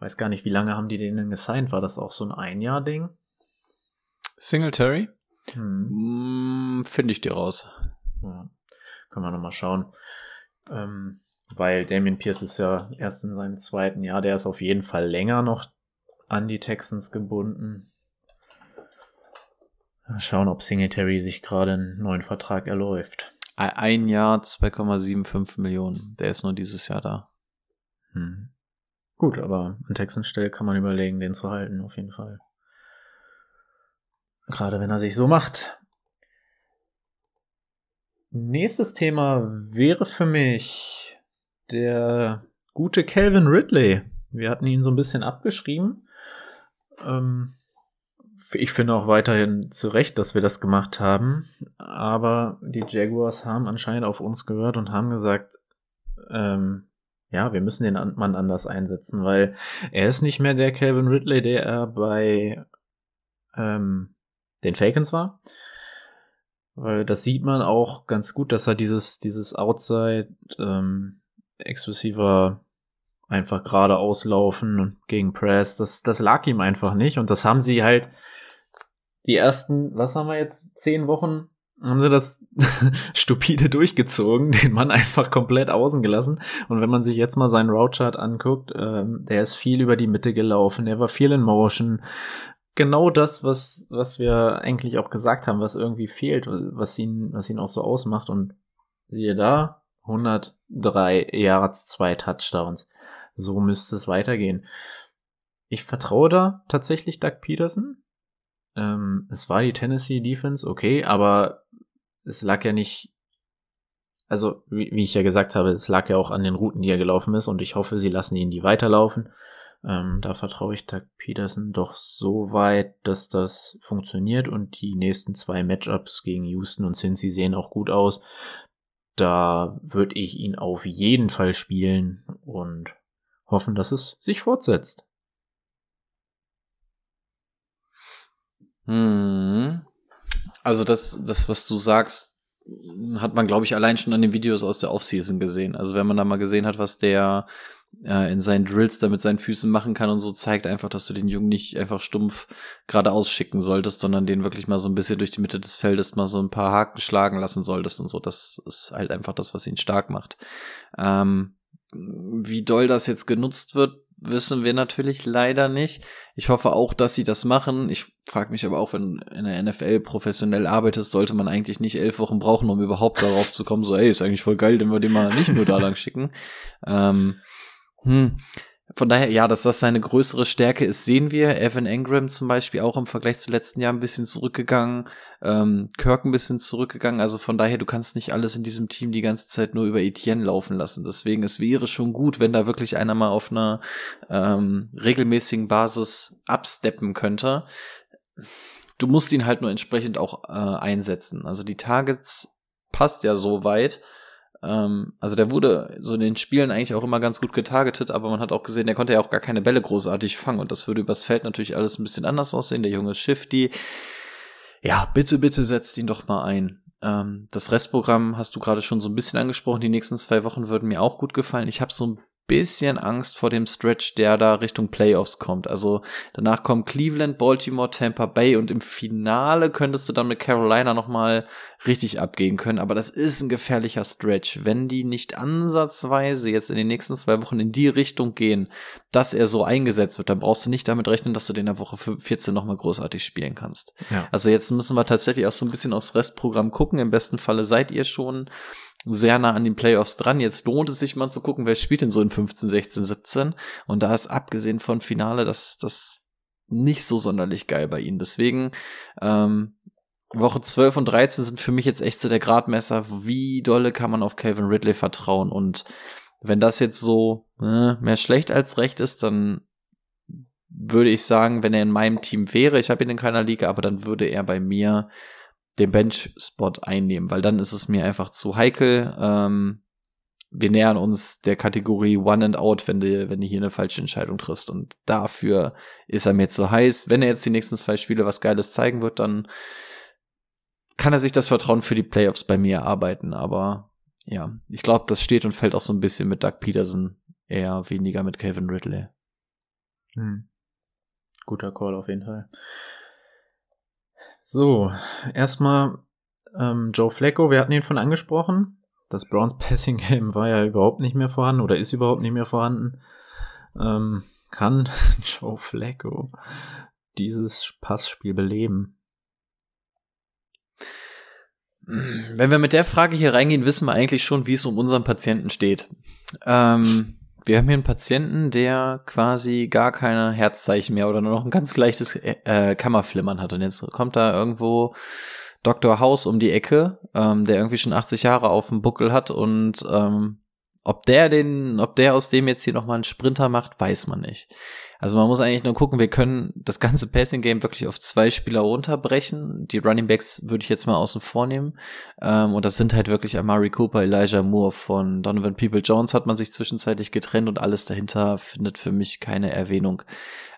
Weiß gar nicht, wie lange haben die den denn gesigned? War das auch so ein Ein-Jahr-Ding? Singletary? Hm. Mm, Finde ich dir raus. Ja, können wir nochmal schauen. Ähm, weil Damien Pierce ist ja erst in seinem zweiten Jahr, der ist auf jeden Fall länger noch an die Texans gebunden. Mal schauen, ob Singletary sich gerade einen neuen Vertrag erläuft. Ein Jahr 2,75 Millionen. Der ist nur dieses Jahr da. Hm. Gut, aber an Texans Stelle kann man überlegen, den zu halten, auf jeden Fall. Gerade wenn er sich so macht. Nächstes Thema wäre für mich der gute Calvin Ridley. Wir hatten ihn so ein bisschen abgeschrieben. Ähm, ich finde auch weiterhin zu Recht, dass wir das gemacht haben. Aber die Jaguars haben anscheinend auf uns gehört und haben gesagt, ähm, ja, wir müssen den Mann anders einsetzen, weil er ist nicht mehr der Calvin Ridley, der er bei ähm, den Falcons war. Weil das sieht man auch ganz gut, dass er dieses, dieses Outside ähm, exklusiver einfach gerade auslaufen und gegen Press, das, das lag ihm einfach nicht. Und das haben sie halt die ersten, was haben wir jetzt, zehn Wochen, haben sie das <laughs> stupide durchgezogen, den Mann einfach komplett außen gelassen. Und wenn man sich jetzt mal seinen Route Chart anguckt, ähm, der ist viel über die Mitte gelaufen, der war viel in Motion. Genau das, was, was wir eigentlich auch gesagt haben, was irgendwie fehlt, was ihn, was ihn auch so ausmacht. Und siehe da, 103 Yards, zwei Touchdowns. So müsste es weitergehen. Ich vertraue da tatsächlich Doug Peterson. Ähm, es war die Tennessee Defense, okay, aber es lag ja nicht, also wie, wie, ich ja gesagt habe, es lag ja auch an den Routen, die er gelaufen ist und ich hoffe, sie lassen ihn die weiterlaufen. Ähm, da vertraue ich Doug Peterson doch so weit, dass das funktioniert und die nächsten zwei Matchups gegen Houston und Cincy sehen auch gut aus. Da würde ich ihn auf jeden Fall spielen und hoffen, dass es sich fortsetzt. Hm. Also das, das, was du sagst, hat man, glaube ich, allein schon an den Videos aus der Offseason gesehen. Also wenn man da mal gesehen hat, was der äh, in seinen Drills da mit seinen Füßen machen kann und so, zeigt einfach, dass du den Jungen nicht einfach stumpf geradeaus schicken solltest, sondern den wirklich mal so ein bisschen durch die Mitte des Feldes mal so ein paar Haken schlagen lassen solltest und so. Das ist halt einfach das, was ihn stark macht. Ähm, wie doll das jetzt genutzt wird, wissen wir natürlich leider nicht. Ich hoffe auch, dass sie das machen. Ich frage mich aber auch, wenn in der NFL professionell arbeitest, sollte man eigentlich nicht elf Wochen brauchen, um überhaupt darauf zu kommen, so, ey, ist eigentlich voll geil, wenn wir den mal nicht nur da lang schicken. <laughs> Ähm, hm. Von daher, ja, dass das seine größere Stärke ist, sehen wir. Evan Engram zum Beispiel auch im Vergleich zu letzten Jahr ein bisschen zurückgegangen, ähm, Kirk ein bisschen zurückgegangen. Also von daher, du kannst nicht alles in diesem Team die ganze Zeit nur über Etienne laufen lassen. Deswegen, es wäre schon gut, wenn da wirklich einer mal auf einer ähm, regelmäßigen Basis absteppen könnte. Du musst ihn halt nur entsprechend auch äh, einsetzen. Also die Targets passt ja so weit ähm, also der wurde so in den Spielen eigentlich auch immer ganz gut getargetet, aber man hat auch gesehen, der konnte ja auch gar keine Bälle großartig fangen und das würde übers Feld natürlich alles ein bisschen anders aussehen. Der Junge shifty. Ja, bitte, bitte setzt ihn doch mal ein. Ähm, das Restprogramm hast du gerade schon so ein bisschen angesprochen. Die nächsten zwei Wochen würden mir auch gut gefallen. Ich habe so ein bisschen Angst vor dem Stretch, der da Richtung Playoffs kommt. Also danach kommen Cleveland, Baltimore, Tampa Bay und im Finale könntest du dann mit Carolina noch mal richtig abgehen können. Aber das ist ein gefährlicher Stretch. Wenn die nicht ansatzweise jetzt in den nächsten zwei Wochen in die Richtung gehen, dass er so eingesetzt wird, dann brauchst du nicht damit rechnen, dass du den in der Woche 14 noch mal großartig spielen kannst. Ja. Also jetzt müssen wir tatsächlich auch so ein bisschen aufs Restprogramm gucken. Im besten Falle seid ihr schon sehr nah an den Playoffs dran. Jetzt lohnt es sich mal zu gucken, wer spielt denn so in 15, 16, 17. Und da ist abgesehen von Finale das, das nicht so sonderlich geil bei ihnen. Deswegen, ähm, Woche 12 und 13 sind für mich jetzt echt so der Gradmesser, wie dolle kann man auf Calvin Ridley vertrauen. Und wenn das jetzt so äh, mehr schlecht als recht ist, dann würde ich sagen, wenn er in meinem Team wäre, ich habe ihn in keiner Liga, aber dann würde er bei mir den Bench-Spot einnehmen, weil dann ist es mir einfach zu heikel. Ähm, wir nähern uns der Kategorie One and Out, wenn du, wenn du hier eine falsche Entscheidung triffst. Und dafür ist er mir zu heiß. Wenn er jetzt die nächsten zwei Spiele was Geiles zeigen wird, dann kann er sich das Vertrauen für die Playoffs bei mir erarbeiten. Aber ja, ich glaube, das steht und fällt auch so ein bisschen mit Doug Peterson, eher weniger mit Kevin Ridley. Hm. Guter Call auf jeden Fall. So, erstmal ähm, Joe Flacco, wir hatten ihn von angesprochen. Das Browns Passing Game war ja überhaupt nicht mehr vorhanden oder ist überhaupt nicht mehr vorhanden. Ähm, kann <laughs> Joe Flacco dieses Passspiel beleben? Wenn wir mit der Frage hier reingehen, wissen wir eigentlich schon, wie es um unseren Patienten steht. Ähm, wir haben hier einen Patienten, der quasi gar keine Herzzeichen mehr oder nur noch ein ganz leichtes äh, Kammerflimmern hat. Und jetzt kommt da irgendwo Dr. House um die Ecke, ähm, der irgendwie schon 80 Jahre auf dem Buckel hat und ähm, ob der den, ob der aus dem jetzt hier nochmal einen Sprinter macht, weiß man nicht. Also man muss eigentlich nur gucken, wir können das ganze Passing Game wirklich auf zwei Spieler runterbrechen. Die Running Backs würde ich jetzt mal außen vor nehmen. Ähm, und das sind halt wirklich Amari Cooper, Elijah Moore von Donovan People Jones hat man sich zwischenzeitlich getrennt und alles dahinter findet für mich keine Erwähnung.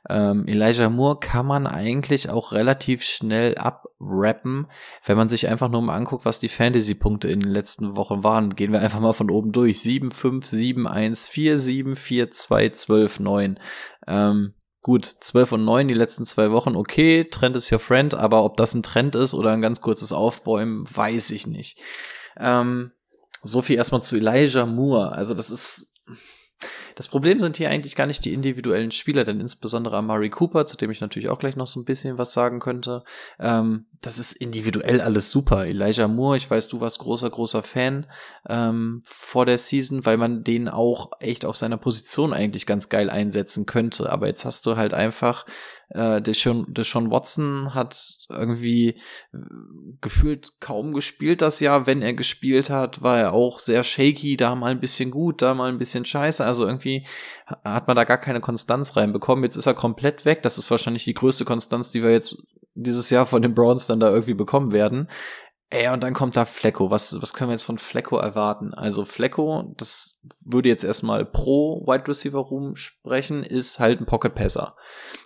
Ähm, Elijah Moore kann man eigentlich auch relativ schnell abrappen, wenn man sich einfach nur mal anguckt, was die Fantasy-Punkte in den letzten Wochen waren. Gehen wir einfach mal von oben durch. 7, 5, 7, 1, 4, 7, 4, 2, 12, 9. Ähm, gut, 12 und 9 die letzten zwei Wochen, okay, Trend ist your friend, aber ob das ein Trend ist oder ein ganz kurzes Aufbäumen, weiß ich nicht. Ähm, so viel erstmal zu Elijah Moore. Also das ist das Problem sind hier eigentlich gar nicht die individuellen Spieler, denn insbesondere Amari Cooper, zu dem ich natürlich auch gleich noch so ein bisschen was sagen könnte, ähm, das ist individuell alles super. Elijah Moore, ich weiß, du warst großer, großer Fan ähm, vor der Season, weil man den auch echt auf seiner Position eigentlich ganz geil einsetzen könnte. Aber jetzt hast du halt einfach äh, Deshaun, Deshaun Watson hat irgendwie äh, gefühlt kaum gespielt das Jahr. Wenn er gespielt hat, war er auch sehr shaky, da mal ein bisschen gut, da mal ein bisschen scheiße. Also irgendwie hat man da gar keine Konstanz reinbekommen. Jetzt ist er komplett weg. Das ist wahrscheinlich die größte Konstanz, die wir jetzt dieses Jahr von den Browns dann da irgendwie bekommen werden. Ey, und dann kommt da Flecko. Was, was können wir jetzt von Flecko erwarten? Also Flecko, das würde jetzt erstmal pro Wide Receiver Room sprechen, ist halt ein Pocket Passer.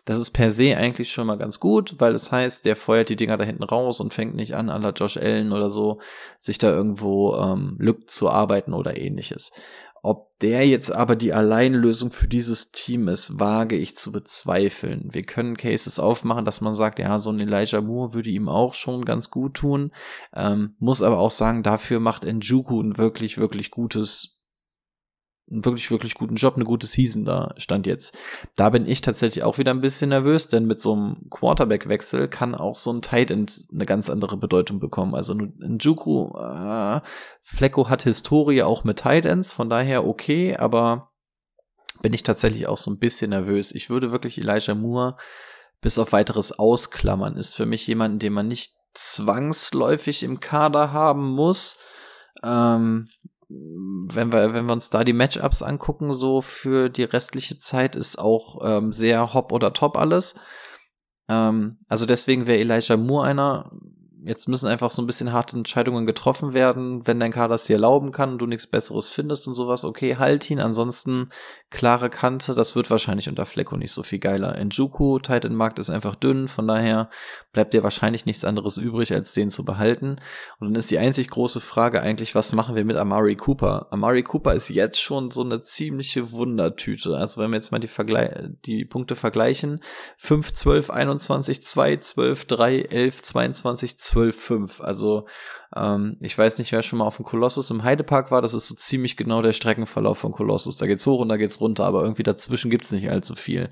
Das ist per se eigentlich schon mal ganz gut, weil das heißt, der feuert die Dinger da hinten raus und fängt nicht an, la Josh Allen oder so, sich da irgendwo ähm, Lück zu arbeiten oder ähnliches. Ob der jetzt aber die Alleinlösung für dieses Team ist, wage ich zu bezweifeln. Wir können Cases aufmachen, dass man sagt, ja, so ein Elijah Moore würde ihm auch schon ganz gut tun. Ähm, muss aber auch sagen, dafür macht Njuku ein wirklich, wirklich gutes einen wirklich, wirklich guten Job, eine gute Season da stand jetzt. Da bin ich tatsächlich auch wieder ein bisschen nervös, denn mit so einem Quarterback-Wechsel kann auch so ein Tight End eine ganz andere Bedeutung bekommen. Also Njuku, äh, Flecko hat Historie auch mit Tight Ends, von daher okay, aber bin ich tatsächlich auch so ein bisschen nervös. Ich würde wirklich Elijah Moore bis auf weiteres ausklammern. Ist für mich jemand, den man nicht zwangsläufig im Kader haben muss. Ähm, wenn wir, wenn wir uns da die Matchups angucken, so für die restliche Zeit ist auch ähm, sehr hopp oder top alles. Ähm, also deswegen wäre Elijah Moore einer, Jetzt müssen einfach so ein bisschen harte Entscheidungen getroffen werden. Wenn dein Kader es dir erlauben kann und du nichts Besseres findest und sowas, okay, halt ihn. Ansonsten klare Kante, das wird wahrscheinlich unter Flecko nicht so viel geiler. Njuku, Titan Markt ist einfach dünn, von daher bleibt dir wahrscheinlich nichts anderes übrig, als den zu behalten. Und dann ist die einzig große Frage eigentlich, was machen wir mit Amari Cooper? Amari Cooper ist jetzt schon so eine ziemliche Wundertüte. Also wenn wir jetzt mal die, Vergle die Punkte vergleichen, 5, 12, 21, 2, 12, 3, 11, 22, 12, 12,5. Also ähm, ich weiß nicht, wer schon mal auf dem Kolossus im Heidepark war. Das ist so ziemlich genau der Streckenverlauf von Kolossus. Da geht's hoch und da geht's runter, aber irgendwie dazwischen gibt's nicht allzu viel.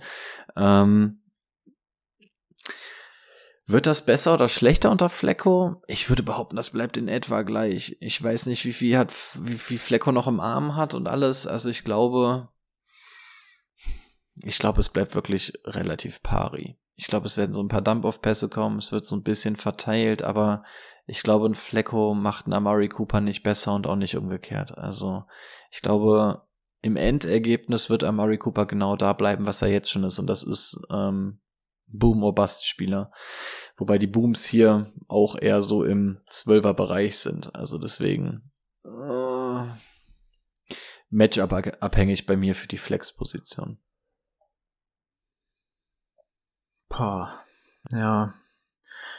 Ähm, wird das besser oder schlechter unter Flecko? Ich würde behaupten, das bleibt in etwa gleich. Ich weiß nicht, wie viel hat, wie viel Flecko noch im Arm hat und alles. Also ich glaube, ich glaube, es bleibt wirklich relativ pari. Ich glaube, es werden so ein paar Dump-Off-Pässe kommen, es wird so ein bisschen verteilt, aber ich glaube, ein Flecko macht einen Amari Cooper nicht besser und auch nicht umgekehrt. Also ich glaube, im Endergebnis wird Amari Cooper genau da bleiben, was er jetzt schon ist, und das ist ähm, Boom- or Bust-Spieler. Wobei die Booms hier auch eher so im Zwölfer-Bereich sind. Also deswegen äh, Matchup abhängig bei mir für die Flex-Position. Pah. Ja.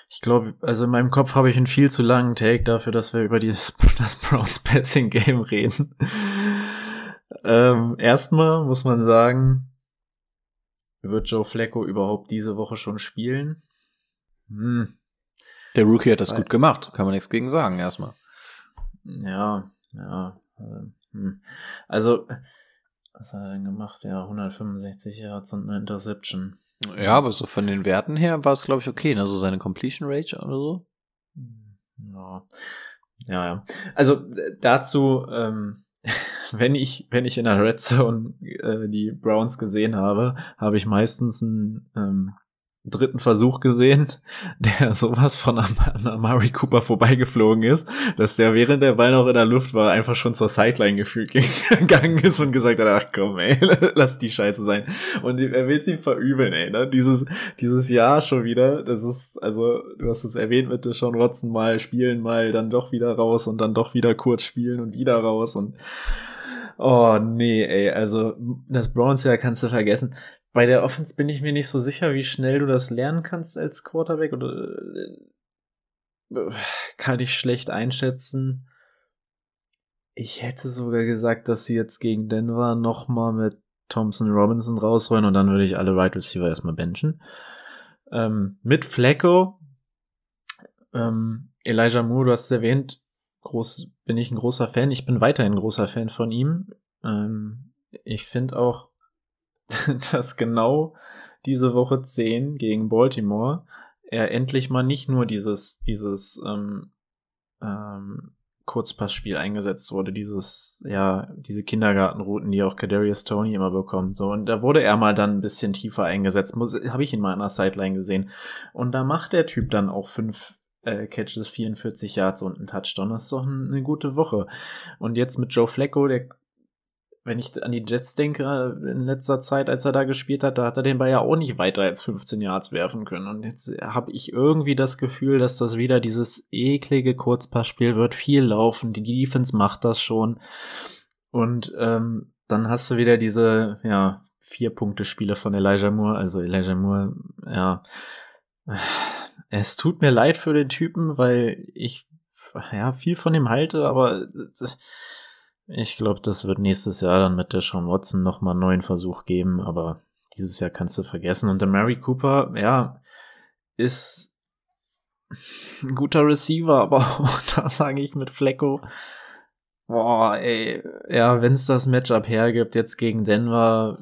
Ich glaube, also in meinem Kopf habe ich einen viel zu langen Take dafür, dass wir über dieses, <laughs> das Browns Passing Game reden. ähm, erstmal muss man sagen, wird Joe Flacco überhaupt diese Woche schon spielen? Hm. Der Rookie hat das Weil, gut gemacht, kann man nichts gegen sagen, erstmal. Ja, ja. Äh, hm. Also, was hat er denn gemacht? Ja, 165 Yards und eine Interception. Ja, aber so von den Werten her war es, glaube ich, okay. Also seine Completion Rate oder so. Ja. Ja, ja. Also dazu, ähm, <laughs> wenn ich, wenn ich in der Red Zone äh, die Browns gesehen habe, habe ich meistens ein ähm, dritten Versuch gesehen, <laughs> der sowas von an Amari Cooper vorbeigeflogen ist, dass der während der Ball noch in der Luft war, einfach schon zur Sideline gefühlt <laughs> gegangen ist und gesagt hat, ach komm, ey, <laughs> lass die Scheiße sein. Und er will sie verübeln, ey, ne? Dieses, dieses Jahr schon wieder, das ist, also, du hast es erwähnt mit Sean Watson mal spielen, mal dann doch wieder raus und dann doch wieder kurz spielen und wieder raus und Oh, nee, ey, also das Browns ja kannst du vergessen. Bei der Offense bin ich mir nicht so sicher, wie schnell du das lernen kannst als Quarterback oder äh, kann ich schlecht einschätzen. Ich hätte sogar gesagt, dass sie jetzt gegen Denver nochmal mit Thompson Robinson rausrollen und dann würde ich alle Right Receiver erstmal benchen. Ähm, mit Flacco, ähm, Elijah Moore, du hast es erwähnt, groß, bin ich ein großer Fan. Ich bin weiterhin ein großer Fan von ihm. Ähm, ich finde auch, <laughs> dass genau diese Woche 10 gegen Baltimore er endlich mal nicht nur dieses, dieses ähm, ähm, Kurzpassspiel eingesetzt wurde, dieses, ja, diese Kindergartenrouten, die auch Kadarius Tony immer bekommt, so. Und da wurde er mal dann ein bisschen tiefer eingesetzt, habe ich ihn mal an der Sideline gesehen. Und da macht der Typ dann auch fünf äh, Catches, 44 Yards und ein Touchdown. Das ist doch eine gute Woche. Und jetzt mit Joe Flacco, der wenn ich an die Jets denke, in letzter Zeit, als er da gespielt hat, da hat er den Ball ja auch nicht weiter als 15 Yards werfen können. Und jetzt habe ich irgendwie das Gefühl, dass das wieder dieses eklige Kurzpassspiel wird, viel laufen, die Defense macht das schon. Und ähm, dann hast du wieder diese, ja, vier Punkte Spiele von Elijah Moore. Also Elijah Moore, ja, es tut mir leid für den Typen, weil ich ja viel von ihm halte, aber ich glaube, das wird nächstes Jahr dann mit der Sean Watson nochmal einen neuen Versuch geben, aber dieses Jahr kannst du vergessen. Und der Mary Cooper, ja, ist ein guter Receiver, aber <laughs> da sage ich mit Flecko, boah, ey, ja, wenn es das Matchup hergibt, jetzt gegen Denver,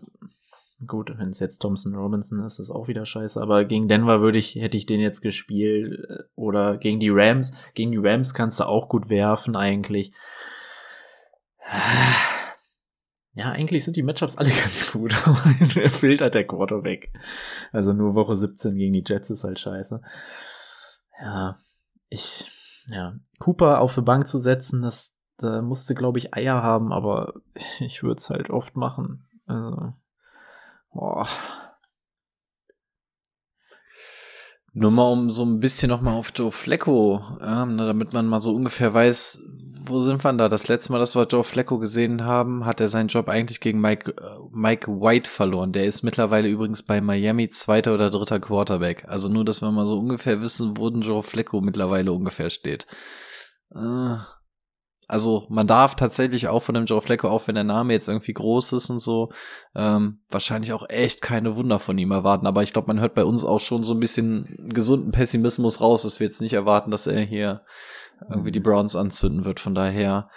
gut, wenn es jetzt Thompson Robinson ist, ist auch wieder scheiße, aber gegen Denver würde ich, hätte ich den jetzt gespielt, oder gegen die Rams, gegen die Rams kannst du auch gut werfen eigentlich. Ja, eigentlich sind die Matchups alle <laughs> ganz gut, aber er fehlt halt der Quarterback. Also nur Woche 17 gegen die Jets ist halt scheiße. Ja, ich, ja, Cooper auf die Bank zu setzen, das, da musste, glaube ich, Eier haben, aber <laughs> ich würde es halt oft machen. Also, boah. Nur mal um so ein bisschen noch mal auf Joe Flecko, ähm, damit man mal so ungefähr weiß, wo sind wir da? Das letzte Mal, dass wir Joe Flecko gesehen haben, hat er seinen Job eigentlich gegen Mike, äh, Mike White verloren. Der ist mittlerweile übrigens bei Miami zweiter oder dritter Quarterback. Also nur, dass wir mal so ungefähr wissen, wo denn Joe Flecko mittlerweile ungefähr steht. Äh, also man darf tatsächlich auch von dem Joe Flacco, auch wenn der Name jetzt irgendwie groß ist und so, ähm, wahrscheinlich auch echt keine Wunder von ihm erwarten. Aber ich glaube, man hört bei uns auch schon so ein bisschen gesunden Pessimismus raus, dass wir jetzt nicht erwarten, dass er hier irgendwie die Browns anzünden wird. Von daher,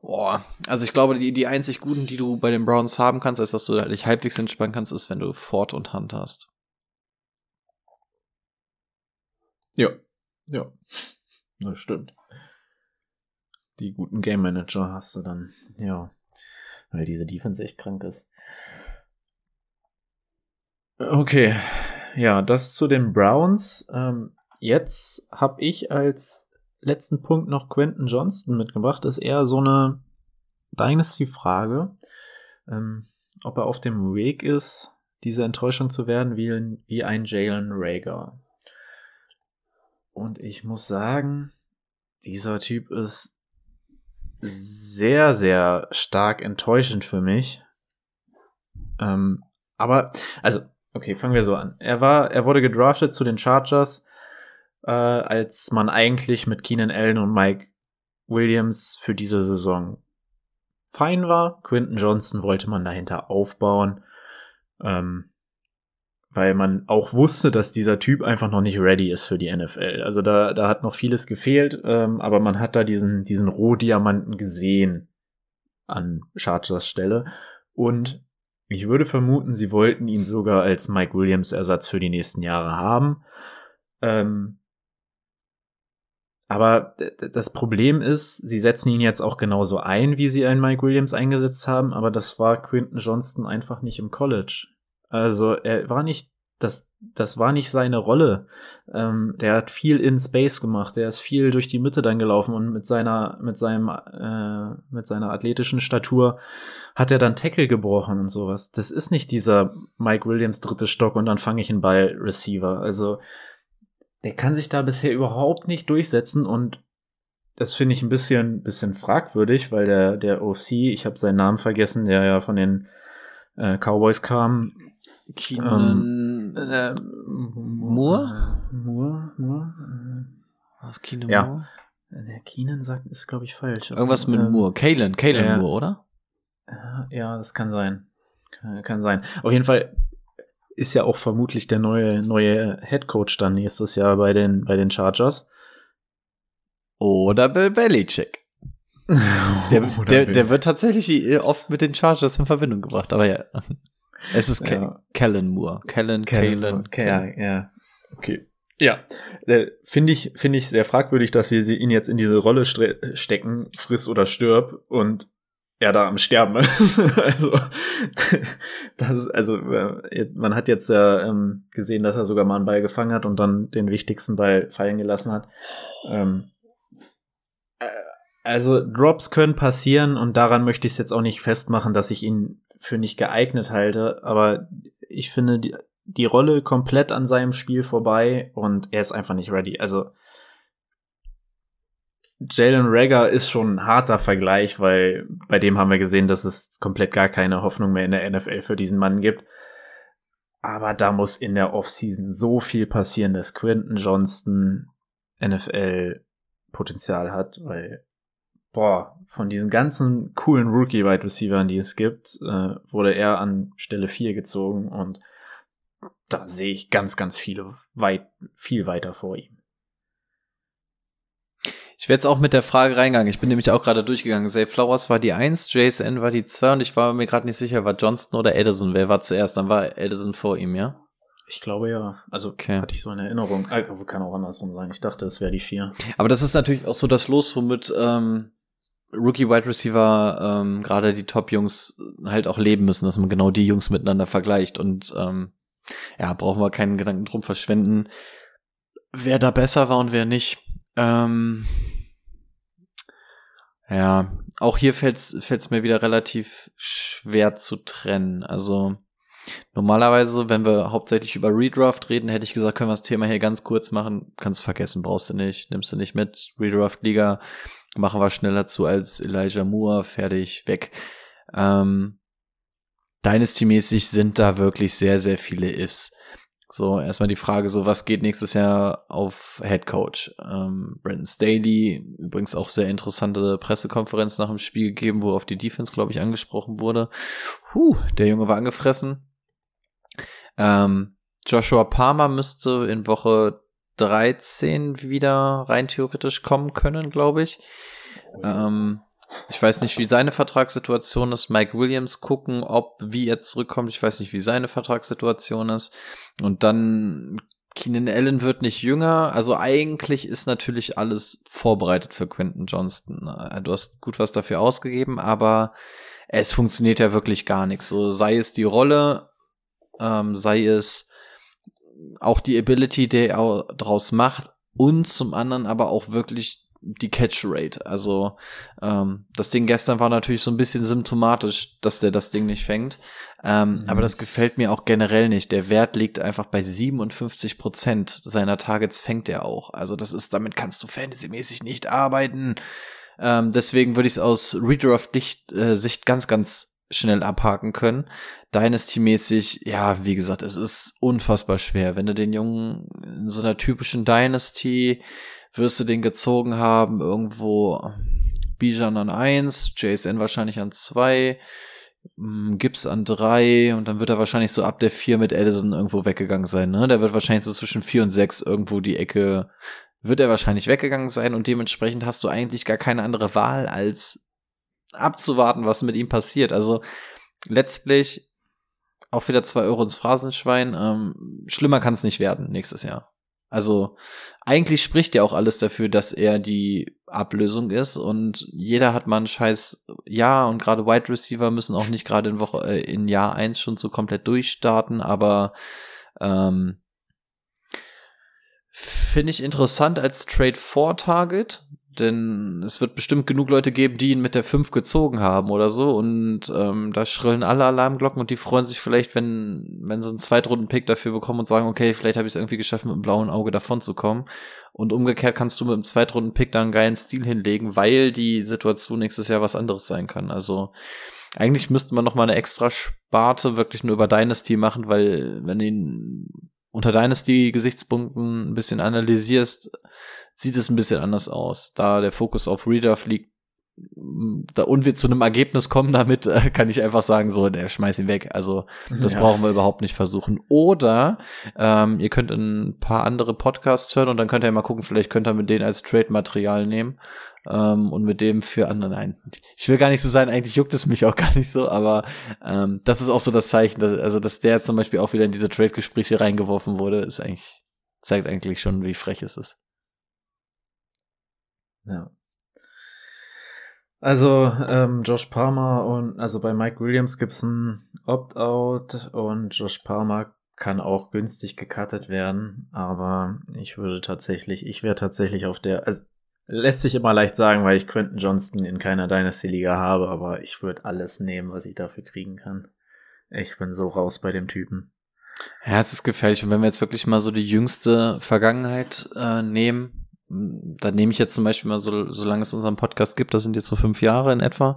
boah, also ich glaube, die, die einzig guten, die du bei den Browns haben kannst, ist, dass du dich halbwegs entspannen kannst, ist, wenn du Ford und Hunt hast. Ja, ja, das stimmt die guten Game Manager hast du dann, ja, weil diese Defense echt krank ist. Okay, ja, das zu den Browns. Ähm, jetzt habe ich als letzten Punkt noch Quentin Johnston mitgebracht. Ist eher so eine Dynasty-Frage, ähm, ob er auf dem Weg ist, diese Enttäuschung zu werden wie, ein- wie ein Jalen Rager. Und ich muss sagen, dieser Typ ist sehr, sehr stark enttäuschend für mich. Ähm, aber, also, okay, fangen wir so an. Er war, er wurde gedraftet zu den Chargers, äh, als man eigentlich mit Keenan Allen und Mike Williams für diese Saison fein war. Quinton Johnson wollte man dahinter aufbauen, ähm, weil man auch wusste, dass dieser Typ einfach noch nicht ready ist für die NFL. Also da, da hat noch vieles gefehlt, ähm, aber man hat da diesen, diesen Rohdiamanten gesehen an Chargers Stelle. Und ich würde vermuten, sie wollten ihn sogar als Mike Williams Ersatz für die nächsten Jahre haben. Ähm, aber das Problem ist, sie setzen ihn jetzt auch genauso ein, wie sie einen Mike Williams eingesetzt haben, aber das war Quinton Johnston einfach nicht im College. Also er war nicht, das, das war nicht seine Rolle. Ähm, der hat viel in Space gemacht, der ist viel durch die Mitte dann gelaufen und mit seiner, mit seinem, äh, mit seiner athletischen Statur hat er dann Tackle gebrochen und sowas. Das ist nicht dieser Mike Williams dritte Stock und dann fange ich einen Ball Receiver. Also der kann sich da bisher überhaupt nicht durchsetzen und das finde ich ein bisschen, bisschen fragwürdig, weil der, der OC, ich habe seinen Namen vergessen, der ja von den äh, Cowboys kam. Keenan, äh, Moore? Moore? Moore? was Keenan Ja. Moore? Äh, Der Keenan sagt, ist glaube ich falsch. Irgendwas mit Ähm, Moore. Kalen, Kalen ja. Moore, oder? Ja, Ja, das kann sein. Kann, kann sein. Auf jeden Fall ist ja auch vermutlich der neue, neue Head Coach dann nächstes Jahr bei den, bei den Chargers. Oder Bill Belichick. Der, <laughs> der, der wird tatsächlich äh, oft mit den Chargers in Verbindung gebracht, aber ja. Es ist Ke Ja. Kellen Moore. Kellen, Kellen, ja, ja. Okay. Ja, äh, finde ich, finde ich sehr fragwürdig, dass sie, sie ihn jetzt in diese Rolle stecken, friss oder stirb und er da am Sterben <laughs> ist. also, das also, äh, man hat jetzt ja ähm, gesehen, dass er sogar mal einen Ball gefangen hat und dann den wichtigsten Ball fallen gelassen hat. Ähm, äh, also, Drops können passieren und daran möchte ich es jetzt auch nicht festmachen, dass ich ihn für nicht geeignet halte, aber ich finde die, die Rolle komplett an seinem Spiel vorbei und er ist einfach nicht ready. Also Jalen Rager ist schon ein harter Vergleich, weil bei dem haben wir gesehen, dass es komplett gar keine Hoffnung mehr in der NFL für diesen Mann gibt. Aber da muss in der Offseason so viel passieren, dass Quinton Johnston NFL Potenzial hat, weil boah, von diesen ganzen coolen Rookie Wide Receivers, die es gibt, äh, wurde er an Stelle 4 gezogen und da sehe ich ganz, ganz viele weit, viel weiter vor ihm. Ich werde jetzt auch mit der Frage reingegangen. Ich bin nämlich auch gerade durchgegangen. Zay Flowers war die 1, JSN war die 2 und ich war mir gerade nicht sicher, war Johnston oder Edison. Wer war zuerst? Dann war Edison vor ihm, ja? Ich glaube ja. Also Okay. hatte ich so eine Erinnerung. Äh, kann auch andersrum sein. Ich dachte, es wäre die 4. Aber das ist natürlich auch so das Los, womit ähm, Rookie Wide Receiver ähm, gerade die Top-Jungs halt auch leben müssen, dass man genau die Jungs miteinander vergleicht. Und ähm, ja, brauchen wir keinen Gedanken drum verschwenden, wer da besser war und wer nicht. Ähm, ja, auch hier fällt es mir wieder relativ schwer zu trennen. Also normalerweise, wenn wir hauptsächlich über Redraft reden, hätte ich gesagt, können wir das Thema hier ganz kurz machen. Kannst vergessen, brauchst du nicht, nimmst du nicht mit. Redraft-Liga machen wir schneller zu als Elijah Moore, fertig, weg. Ähm, Dynasty-mäßig sind da wirklich sehr, sehr viele Ifs. So, erstmal die Frage, so, was geht nächstes Jahr auf Head Coach? Ähm, Brandon Staley, übrigens auch sehr interessante Pressekonferenz nach dem Spiel gegeben, wo auf die Defense, glaube ich, angesprochen wurde. Puh, der Junge war angefressen. Ähm, Joshua Palmer müsste in Woche 13 wieder rein theoretisch kommen können, glaube ich. Ähm, ich weiß nicht, wie seine Vertragssituation ist. Mike Williams gucken, ob, wie er zurückkommt. Ich weiß nicht, wie seine Vertragssituation ist. Und dann Keenan Allen wird nicht jünger. Also eigentlich ist natürlich alles vorbereitet für Quentin Johnston. Äh, Du hast gut was dafür ausgegeben, aber es funktioniert ja wirklich gar nichts. So sei es die Rolle, ähm, sei es auch die Ability, die er au- draus macht und zum anderen aber auch wirklich die Catch Rate. Also ähm, das Ding gestern war natürlich so ein bisschen symptomatisch, dass der das Ding nicht fängt. Ähm, mhm. Aber das gefällt mir auch generell nicht. Der Wert liegt einfach bei 57 Prozent seiner Targets fängt er auch. Also das ist, damit kannst du fantasymäßig nicht arbeiten. Ähm, deswegen würde ich es aus Redraft-Sicht äh, ganz, ganz schnell abhaken können. Dynasty-mäßig, ja, wie gesagt, es ist unfassbar schwer. Wenn du den Jungen in so einer typischen Dynasty wirst du den gezogen haben, irgendwo Bijan an eins, JSN wahrscheinlich an zwei, mm, Gibbs an drei und dann wird er wahrscheinlich so ab der vier mit Edison irgendwo weggegangen sein, ne? Der wird wahrscheinlich so zwischen vier und sechs irgendwo die Ecke, wird er wahrscheinlich weggegangen sein und dementsprechend hast du eigentlich gar keine andere Wahl als abzuwarten, was mit ihm passiert. Also letztlich auch wieder zwei Euro ins Phrasenschwein. Ähm, schlimmer kann es nicht werden nächstes Jahr. Also eigentlich spricht ja auch alles dafür, dass er die Ablösung ist und jeder hat mal ein scheiß Jahr und gerade Wide Receiver müssen auch nicht gerade in Woche äh, in Jahr eins schon so komplett durchstarten, aber ähm, finde ich interessant als Trade for Target, denn es wird bestimmt genug Leute geben, die ihn mit der 5 gezogen haben oder so. Und ähm, da schrillen alle Alarmglocken und die freuen sich vielleicht, wenn, wenn sie einen Zweitrunden-Pick dafür bekommen und sagen, okay, vielleicht habe ich es irgendwie geschafft, mit einem blauen Auge davon zu kommen. Und umgekehrt kannst du mit einem Zweitrunden-Pick da einen geilen Stil hinlegen, weil die Situation nächstes Jahr was anderes sein kann. Also eigentlich müsste man noch mal eine extra Sparte wirklich nur über Dynasty machen, weil wenn du ihn unter Dynasty-Gesichtspunkten ein bisschen analysierst, sieht es ein bisschen anders aus. Da der Fokus auf Redraft liegt da, und wir zu einem Ergebnis kommen damit, <laughs> äh, kann ich einfach sagen, so, der schmeiß ihn weg. Also das ja. brauchen wir überhaupt nicht versuchen. Oder ähm, ihr könnt ein paar andere Podcasts hören und dann könnt ihr mal gucken, vielleicht könnt ihr mit denen als Trade-Material nehmen ähm, und mit dem für andere. Nein, ich will gar nicht so sein, eigentlich juckt es mich auch <laughs> gar nicht so, aber ähm, das ist auch so das Zeichen, dass, also dass der zum Beispiel auch wieder in diese Trade-Gespräche reingeworfen wurde, ist eigentlich, zeigt eigentlich schon, wie frech es ist. Ja. Also ähm, Josh Palmer und also bei Mike Williams gibt's ein Opt-out und Josh Palmer kann auch günstig gecuttet werden, aber ich würde tatsächlich, ich wäre tatsächlich auf der, also lässt sich immer leicht sagen, weil ich Quentin Johnston in keiner Dynasty-Liga habe, aber ich würde alles nehmen, was ich dafür kriegen kann. Ich bin so raus bei dem Typen. Ja, es ist gefährlich. Und wenn wir jetzt wirklich mal so die jüngste Vergangenheit äh, nehmen, da nehme ich jetzt zum Beispiel mal so, solange es unseren Podcast gibt, das sind jetzt so fünf Jahre in etwa.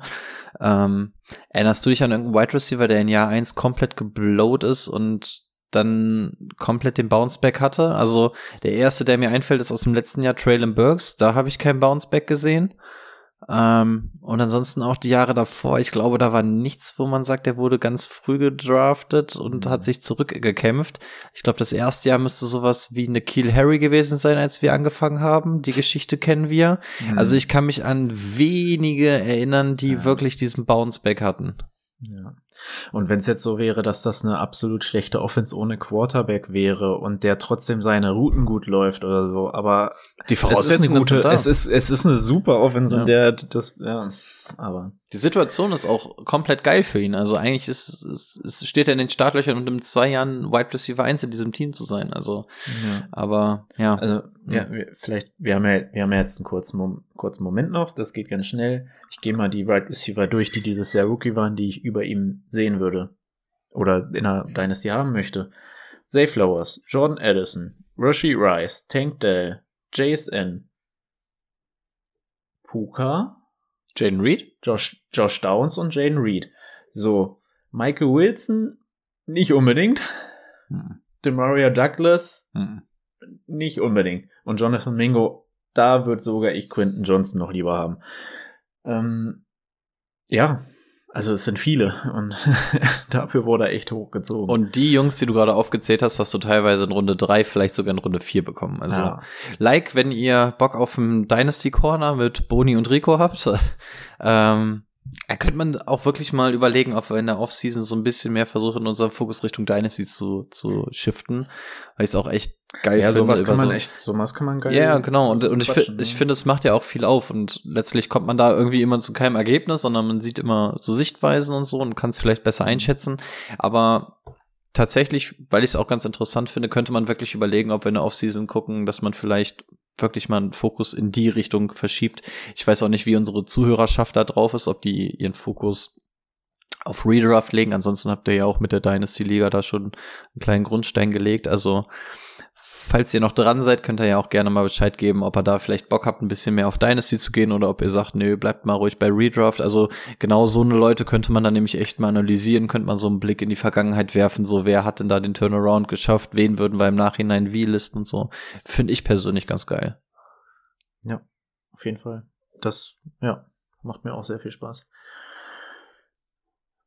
Ähm, erinnerst du dich an irgendeinen Wide Receiver, der in Jahr eins komplett geblowt ist und dann komplett den Bounceback hatte? Also der erste, der mir einfällt, ist aus dem letzten Jahr Traylon Burks. Da habe ich keinen Bounceback gesehen. Ähm, und ansonsten auch die Jahre davor, ich glaube, da war nichts, wo man sagt, er wurde ganz früh gedraftet und hat sich zurückgekämpft. Ich glaube, das erste Jahr müsste sowas wie eine Kiel Harry gewesen sein, als wir angefangen haben. Die Geschichte kennen wir. Mhm. Also ich kann mich an wenige erinnern, die ja. wirklich diesen Bounceback hatten. Ja. Und wenn es jetzt so wäre, dass das eine absolut schlechte Offense ohne Quarterback wäre und der trotzdem seine Routen gut läuft oder so, aber die Voraussetzungen es ist eine gute, es ist es ist eine super Offense, ja. in der das ja, aber die Situation ist auch komplett geil für ihn. Also eigentlich ist es, es steht er in den Startlöchern und in zwei Jahren Wide Receiver 1 in diesem Team zu sein. Also, ja. aber ja. Also ja, wir, vielleicht wir haben ja wir haben ja jetzt einen kurzen kurzen Moment noch. Das geht ganz schnell. Ich gehe mal die Wide Receiver durch, die dieses Jahr Rookie waren, die ich über ihm sehen würde oder in einer Dynasty haben möchte. Zay Flowers, Jordan Addison, Rashi Rice, Tank Dell, Jason, Puka, Jaden Reed? Josh, Josh Downs und Jaden Reed. So, Michael Wilson nicht unbedingt. Hm. Demaria Douglas hm. Nicht unbedingt. Und Jonathan Mingo, da wird sogar ich Quinton Johnson noch lieber haben. Ähm, ja, also es sind viele und <laughs> dafür wurde er echt hochgezogen. Und die Jungs, die du gerade aufgezählt hast, hast du teilweise in Runde drei, vielleicht sogar in Runde vier bekommen. Also ja. like, wenn ihr Bock auf einen Dynasty Corner mit Boni und Rico habt, <laughs> ähm, da könnte man auch wirklich mal überlegen, ob wir in der Offseason so ein bisschen mehr versuchen, unseren Fokus Richtung Dynasty zu, zu shiften, weil ich es auch echt geil ja, finde. Sowas kann man so echt, sowas kann man geil. Ja, genau. Und, und ich, fi ich finde, es macht ja auch viel auf und letztlich kommt man da irgendwie immer zu keinem Ergebnis, sondern man sieht immer so Sichtweisen und so und kann es vielleicht besser einschätzen. Aber tatsächlich, weil ich es auch ganz interessant finde, könnte man wirklich überlegen, ob wir in der Offseason gucken, dass man vielleicht wirklich mal einen Fokus in die Richtung verschiebt. Ich weiß auch nicht, wie unsere Zuhörerschaft da drauf ist, ob die ihren Fokus auf Redraft legen. Ansonsten habt ihr ja auch mit der Dynasty Liga da schon einen kleinen Grundstein gelegt. Also falls ihr noch dran seid, könnt ihr ja auch gerne mal Bescheid geben, ob ihr da vielleicht Bock habt, ein bisschen mehr auf Dynasty zu gehen oder ob ihr sagt, nö, bleibt mal ruhig bei Redraft. Also genau so eine Leute könnte man dann nämlich echt mal analysieren, könnte man so einen Blick in die Vergangenheit werfen, so wer hat denn da den Turnaround geschafft, wen würden wir im Nachhinein wie listen und so. Finde ich persönlich ganz geil. Ja, auf jeden Fall. Das, ja, macht mir auch sehr viel Spaß.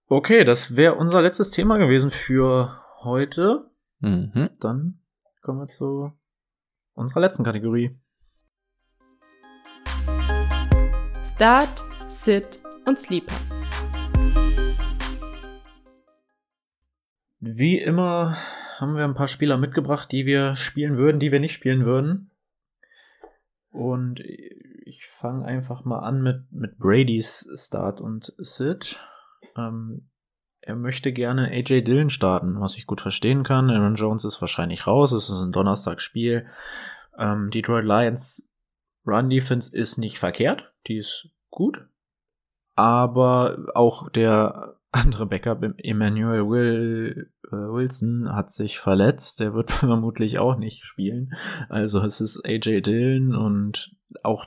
Okay, das wäre unser letztes Thema gewesen für heute. Mhm. Dann kommen wir zu unserer letzten Kategorie. Start, Sit und Sleeper. Wie immer haben wir ein paar Spieler mitgebracht, die wir spielen würden, die wir nicht spielen würden. Und ich fange einfach mal an mit, mit Brady's Start und Sit. Ähm, er möchte gerne AJ Dillon starten, was ich gut verstehen kann. Aaron Jones ist wahrscheinlich raus, es ist ein Donnerstagsspiel. Ähm, Detroit Lions Run Defense ist nicht verkehrt, die ist gut. Aber auch der <laughs> andere Backup, Emmanuel Will, äh, Wilson, hat sich verletzt. Der wird <laughs> vermutlich auch nicht spielen. Also es ist AJ Dillon und auch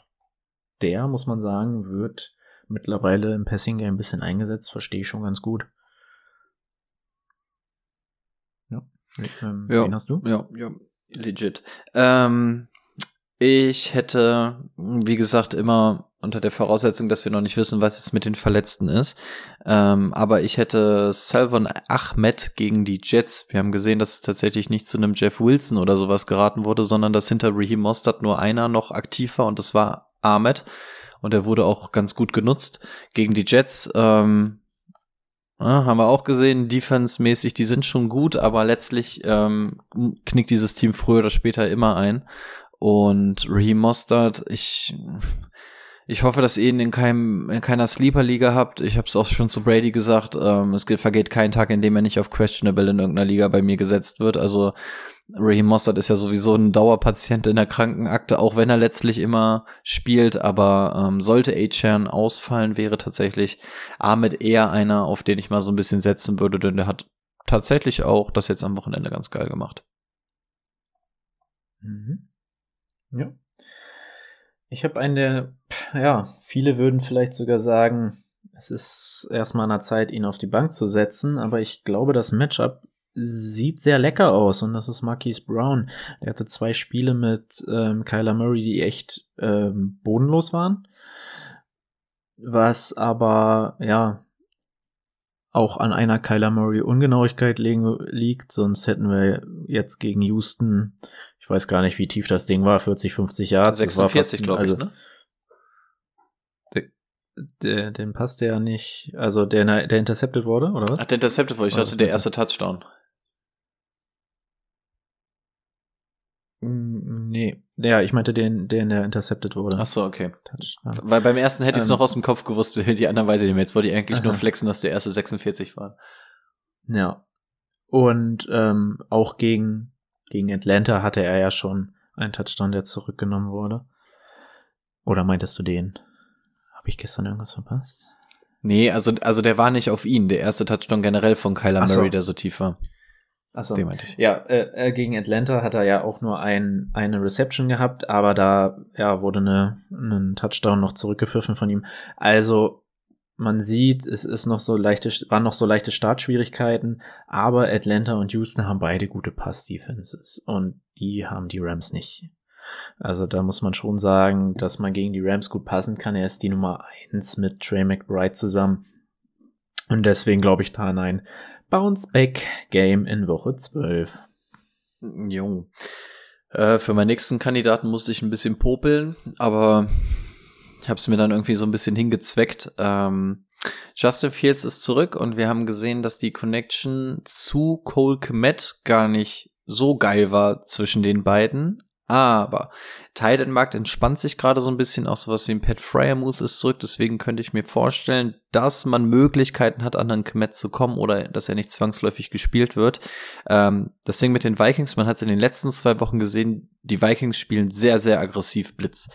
der, muss man sagen, wird mittlerweile im Passing Game ein bisschen eingesetzt. Verstehe ich schon ganz gut. Ähm, ja, wen hast du? Ja, ja, legit. Ähm, ich hätte, wie gesagt, immer unter der Voraussetzung, dass wir noch nicht wissen, was jetzt mit den Verletzten ist. Ähm, aber ich hätte Salvon Ahmed gegen die Jets. Wir haben gesehen, dass es tatsächlich nicht zu einem Jeff Wilson oder sowas geraten wurde, sondern dass hinter Raheem Mostert nur einer noch aktiv war und das war Ahmed. Und er wurde auch ganz gut genutzt gegen die Jets. Ähm, ja, haben wir auch gesehen, defense-mäßig, die sind schon gut, aber letztlich ähm, knickt dieses Team früher oder später immer ein. Und Raheem Mostert, ich, ich hoffe, dass ihr ihn in, keinem, in keiner Sleeper-Liga habt. Ich habe es auch schon zu Brady gesagt, ähm, es vergeht kein Tag, in dem er nicht auf Questionable in irgendeiner Liga bei mir gesetzt wird. Also Raheem Mossad ist ja sowieso ein Dauerpatient in der Krankenakte, auch wenn er letztlich immer spielt. Aber ähm, sollte A-Chan ausfallen, wäre tatsächlich Ahmed eher einer, auf den ich mal so ein bisschen setzen würde, denn der hat tatsächlich auch das jetzt am Wochenende ganz geil gemacht. Mhm. Ja. Ich habe einen, der, ja, viele würden vielleicht sogar sagen, es ist erstmal an der Zeit, ihn auf die Bank zu setzen, aber ich glaube, das Matchup sieht sehr lecker aus und das ist Marquise Brown. Er hatte zwei Spiele mit ähm, Kyler Murray, die echt ähm, bodenlos waren. Was aber, ja, auch an einer Kyler Murray Ungenauigkeit liegt, sonst hätten wir jetzt gegen Houston, ich weiß gar nicht, wie tief das Ding war, 40, 50 Yards. 46, glaube ich, also, ne? Der, den passt der ja nicht, also der, der intercepted wurde, oder was? Ach, der intercepted wurde, ich dachte, der erste Touchdown. Mm, nee, ja, ich meinte den, den der intercepted wurde. Ach so, okay. Touchdown. Weil beim ersten hätte ich es ähm, noch aus dem Kopf gewusst, die anderen weiß ich nicht mehr. Jetzt wollte ich eigentlich aha. nur flexen, dass der erste 46 war. Ja. Und ähm, auch gegen, gegen Atlanta hatte er ja schon einen Touchdown, der zurückgenommen wurde. Oder meintest du den? Habe ich gestern irgendwas verpasst? Nee, also, also der war nicht auf ihn. Der erste Touchdown generell von Kyler so. Murray, der so tief war. Achso. Ja, äh, äh, gegen Atlanta hat er ja auch nur ein, eine Reception gehabt, aber da ja, wurde eine, ein Touchdown noch zurückgepfiffen von ihm. Also man sieht, es ist noch so leichte, waren noch so leichte Startschwierigkeiten, aber Atlanta und Houston haben beide gute Pass-Defenses und die haben die Rams nicht. Also da muss man schon sagen, dass man gegen die Rams gut passen kann. Er ist die Nummer eins mit Trey McBride zusammen. Und deswegen glaube ich da an ein Bounce Back Game in Woche 12. Jo. Äh, für meinen nächsten Kandidaten musste ich ein bisschen popeln, aber ich habe es mir dann irgendwie so ein bisschen hingezweckt. Ähm, Justin Fields ist zurück und wir haben gesehen, dass die Connection zu Cole Kmet gar nicht so geil war zwischen den beiden. Aber Titan Markt entspannt sich gerade so ein bisschen, auch sowas wie ein Pat Fryermuth ist zurück, deswegen könnte ich mir vorstellen, dass man Möglichkeiten hat, an einen Kmet zu kommen oder dass er nicht zwangsläufig gespielt wird. Ähm, das Ding mit den Vikings, man hat es in den letzten zwei Wochen gesehen, die Vikings spielen sehr, sehr aggressiv Blitz.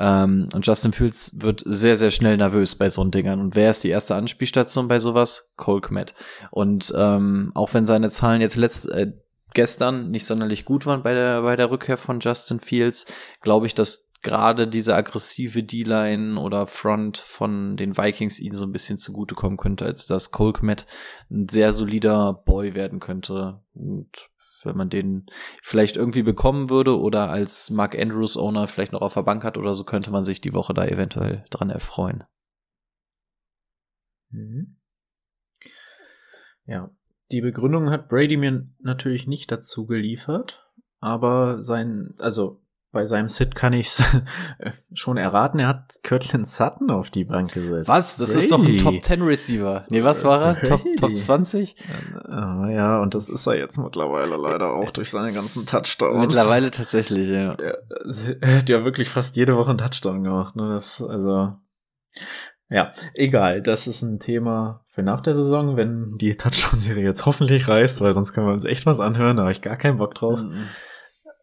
Ähm, und Justin Fields wird sehr, sehr schnell nervös bei so Dingern. Und wer ist die erste Anspielstation bei sowas? Cole Kmet. Und ähm, auch wenn seine Zahlen jetzt letzt, äh, gestern nicht sonderlich gut waren bei der, bei der Rückkehr von Justin Fields, glaube ich, dass gerade diese aggressive D-Line oder Front von den Vikings ihnen so ein bisschen zugutekommen könnte, als dass Cole Kmet ein sehr solider Boy werden könnte. Und wenn man den vielleicht irgendwie bekommen würde oder als Mark Andrews Owner vielleicht noch auf der Bank hat oder so, könnte man sich die Woche da eventuell dran erfreuen. Mhm. Ja, die Begründung hat Brady mir natürlich nicht dazu geliefert, aber sein, also bei seinem Sit kann ich's <laughs> schon erraten, er hat Kirtland Sutton auf die Bank gesetzt. Was? Das Brady. ist doch ein Top 10 Receiver. Nee, was war er? Top, Top 20? Ja, ja, und das ist er jetzt mittlerweile leider auch durch seine ganzen Touchdowns. Mittlerweile tatsächlich, ja. <laughs> Er hat ja wirklich fast jede Woche einen Touchdown gemacht. Ne? Das, also, ja, egal. Das ist ein Thema für nach der Saison, wenn die Touchdown-Serie jetzt hoffentlich reißt, weil sonst können wir uns echt was anhören, da habe ich gar keinen Bock drauf. Mhm.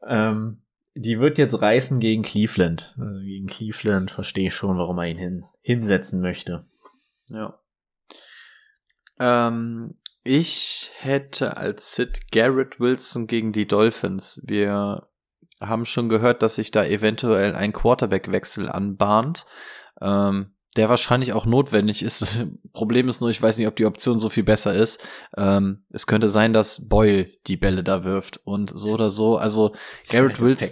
Ähm, die wird jetzt reißen gegen Cleveland. Also gegen Cleveland verstehe ich schon, warum er ihn hin, hinsetzen möchte. Ja. Ähm, ich hätte als Sid Garrett Wilson gegen die Dolphins. Wir haben schon gehört, dass sich da eventuell ein Quarterback-Wechsel anbahnt. Ähm, der wahrscheinlich auch notwendig ist. <laughs> Problem ist nur, ich weiß nicht, ob die Option so viel besser ist. Ähm, es könnte sein, dass Boyle die Bälle da wirft und so oder so. Also Garrett Wilson.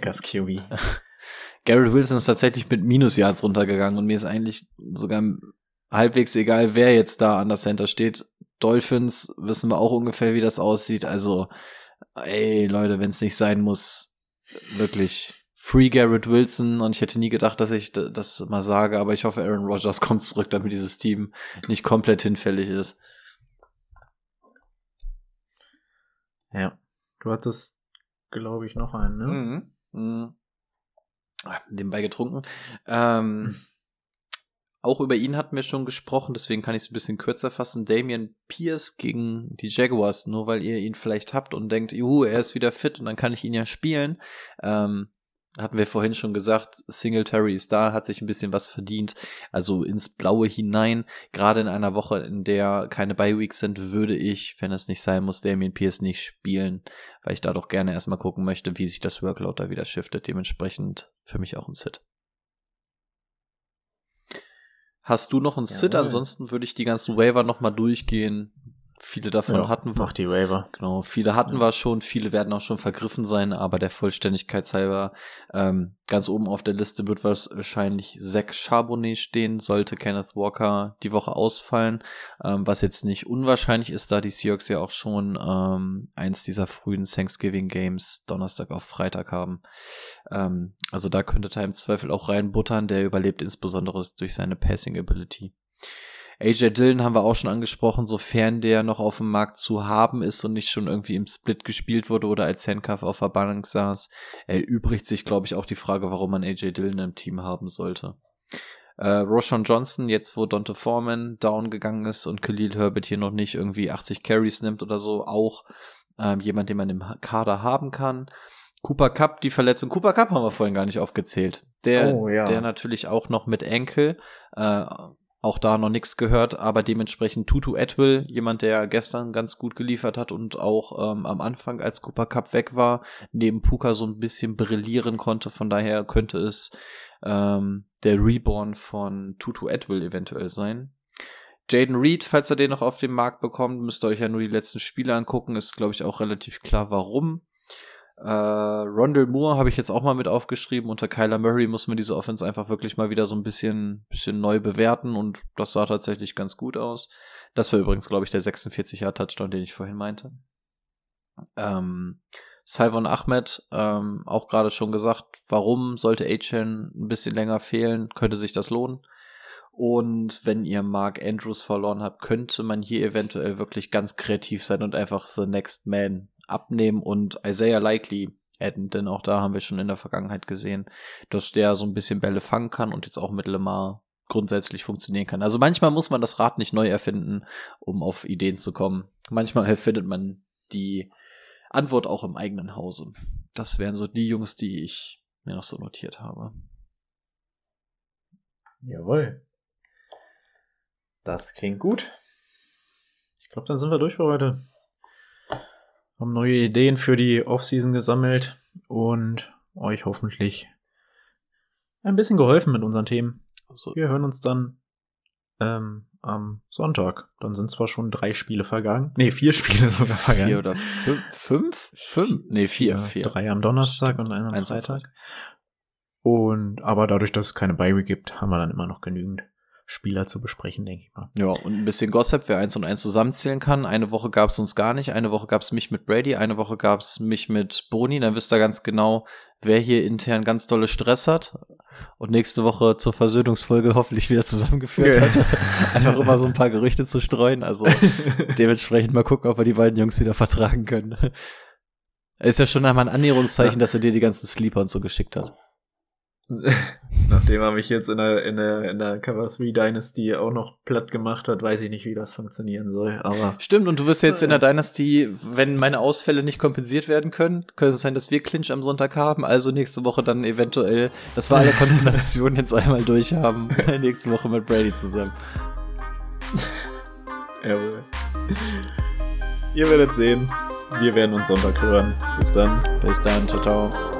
<laughs> Garrett Wilson ist tatsächlich mit Minusyards runtergegangen und mir ist eigentlich sogar halbwegs egal, wer jetzt da an der Center steht. Dolphins wissen wir auch ungefähr, wie das aussieht. Also, ey, Leute, wenn es nicht sein muss, wirklich Free Garrett Wilson und ich hätte nie gedacht, dass ich das mal sage, aber ich hoffe, Aaron Rodgers <laughs> kommt zurück, damit dieses Team nicht komplett hinfällig ist. Ja, du hattest, glaube ich, noch einen, ne? Mhm. mhm. Nebenbei getrunken. Ähm, auch über ihn hatten wir schon gesprochen, deswegen kann ich es ein bisschen kürzer fassen. Damian Pierce gegen die Jaguars, nur weil ihr ihn vielleicht habt und denkt, juhu, er ist wieder fit und dann kann ich ihn ja spielen. Ähm, hatten wir vorhin schon gesagt, Singletary ist da, hat sich ein bisschen was verdient. Also ins Blaue hinein, gerade in einer Woche, in der keine Bye-Weeks sind, würde ich, wenn es nicht sein muss, Damien Pierce nicht spielen, weil ich da doch gerne erstmal gucken möchte, wie sich das Workload da wieder shiftet. Dementsprechend für mich auch ein Sit. Hast du noch ein Sit? Ansonsten würde ich die ganzen Waiver nochmal durchgehen. Viele davon ja, hatten wir. die Waiver. Genau, viele hatten ja. wir schon, viele werden auch schon vergriffen sein, aber der Vollständigkeit halber, ähm, ganz oben auf der Liste wird wahrscheinlich Zach Charbonnet stehen, sollte Kenneth Walker die Woche ausfallen, ähm, was jetzt nicht unwahrscheinlich ist, da die Seahawks ja auch schon ähm, eins dieser frühen Thanksgiving Games Donnerstag auf Freitag haben. Ähm, also da könnte er im Zweifel auch reinbuttern, der überlebt insbesondere durch seine Passing Ability. AJ Dillon haben wir auch schon angesprochen, sofern der noch auf dem Markt zu haben ist und nicht schon irgendwie im Split gespielt wurde oder als Handcuff auf der Bank saß, erübrigt sich, glaube ich, auch die Frage, warum man AJ Dillon im Team haben sollte. Äh, Roshan Johnson, jetzt wo Dante Foreman down gegangen ist und Khalil Herbert hier noch nicht irgendwie 80 Carries nimmt oder so, auch ähm, jemand, den man im Kader haben kann. Cooper Cup, die Verletzung. Cooper Cup haben wir vorhin gar nicht aufgezählt. Der, oh, ja. der natürlich auch noch mit Enkel, äh, auch da noch nichts gehört, aber dementsprechend Tutu Atwill, jemand, der gestern ganz gut geliefert hat und auch ähm, am Anfang, als Cooper Cup weg war, neben Puka so ein bisschen brillieren konnte. Von daher könnte es ähm, der Reborn von Tutu Atwill eventuell sein. Jaden Reed, falls er den noch auf dem Markt bekommt, müsst ihr euch ja nur die letzten Spiele angucken. Ist, glaube ich, auch relativ klar, warum. Äh, Rondell Moore habe ich jetzt auch mal mit aufgeschrieben. Unter Kyler Murray muss man diese Offense einfach wirklich mal wieder so ein bisschen, bisschen neu bewerten und das sah tatsächlich ganz gut aus. Das war übrigens, glaube ich, der 46 Jahr Touchdown, den ich vorhin meinte. Ähm, Salvon Ahmed, ähm, auch gerade schon gesagt, warum sollte A-Chain ein bisschen länger fehlen? Könnte sich das lohnen? Und wenn ihr Mark Andrews verloren habt, könnte man hier eventuell wirklich ganz kreativ sein und einfach The Next Man abnehmen und Isaiah Likely adden, denn auch da haben wir schon in der Vergangenheit gesehen, dass der so ein bisschen Bälle fangen kann und jetzt auch mit Lemar grundsätzlich funktionieren kann. Also manchmal muss man das Rad nicht neu erfinden, um auf Ideen zu kommen. Manchmal findet man die Antwort auch im eigenen Hause. Das wären so die Jungs, die ich mir noch so notiert habe. Jawohl. Das klingt gut. Ich glaube, dann sind wir durch für heute. Haben neue Ideen für die Offseason gesammelt und euch hoffentlich ein bisschen geholfen mit unseren Themen. Also, wir hören uns dann ähm, am Sonntag. Dann sind zwar schon drei Spiele vergangen. Nee, vier Spiele <laughs> sogar vergangen. Vier oder fünf? Fünf? Fünf? Nee, vier. vier. Drei am Donnerstag und einen am Freitag. Und aber dadurch, dass es keine Bye gibt, haben wir dann immer noch genügend Spieler zu besprechen, denke ich mal. Ja, und ein bisschen Gossip, wer eins und eins zusammenzählen kann. Eine Woche gab es uns gar nicht, eine Woche gab es mich mit Brady, eine Woche gab es mich mit Boni. Dann wisst ihr ganz genau, wer hier intern ganz dolle Stress hat und nächste Woche zur Versöhnungsfolge hoffentlich wieder zusammengeführt okay. hat. <laughs> Einfach immer so ein paar Gerüchte zu streuen. Also <laughs> dementsprechend mal gucken, ob wir die beiden Jungs wieder vertragen können. Ist ja schon einmal ein Annäherungszeichen, dass er dir die ganzen Sleeper und so geschickt hat. <laughs> Nachdem er mich jetzt in der, in der, in der Cover 3 Dynasty auch noch platt gemacht hat, weiß ich nicht, wie das funktionieren soll. Aber Stimmt, und du wirst jetzt in der Dynasty, wenn meine Ausfälle nicht kompensiert werden können, könnte es sein, dass wir Clinch am Sonntag haben, also nächste Woche dann eventuell, dass wir alle <laughs> Konstellationen jetzt einmal durchhaben, <laughs> nächste Woche mit Brady zusammen. Jawohl. Ihr werdet sehen. Wir werden uns Sonntag hören. Bis dann. Bis dann. Ciao, ciao.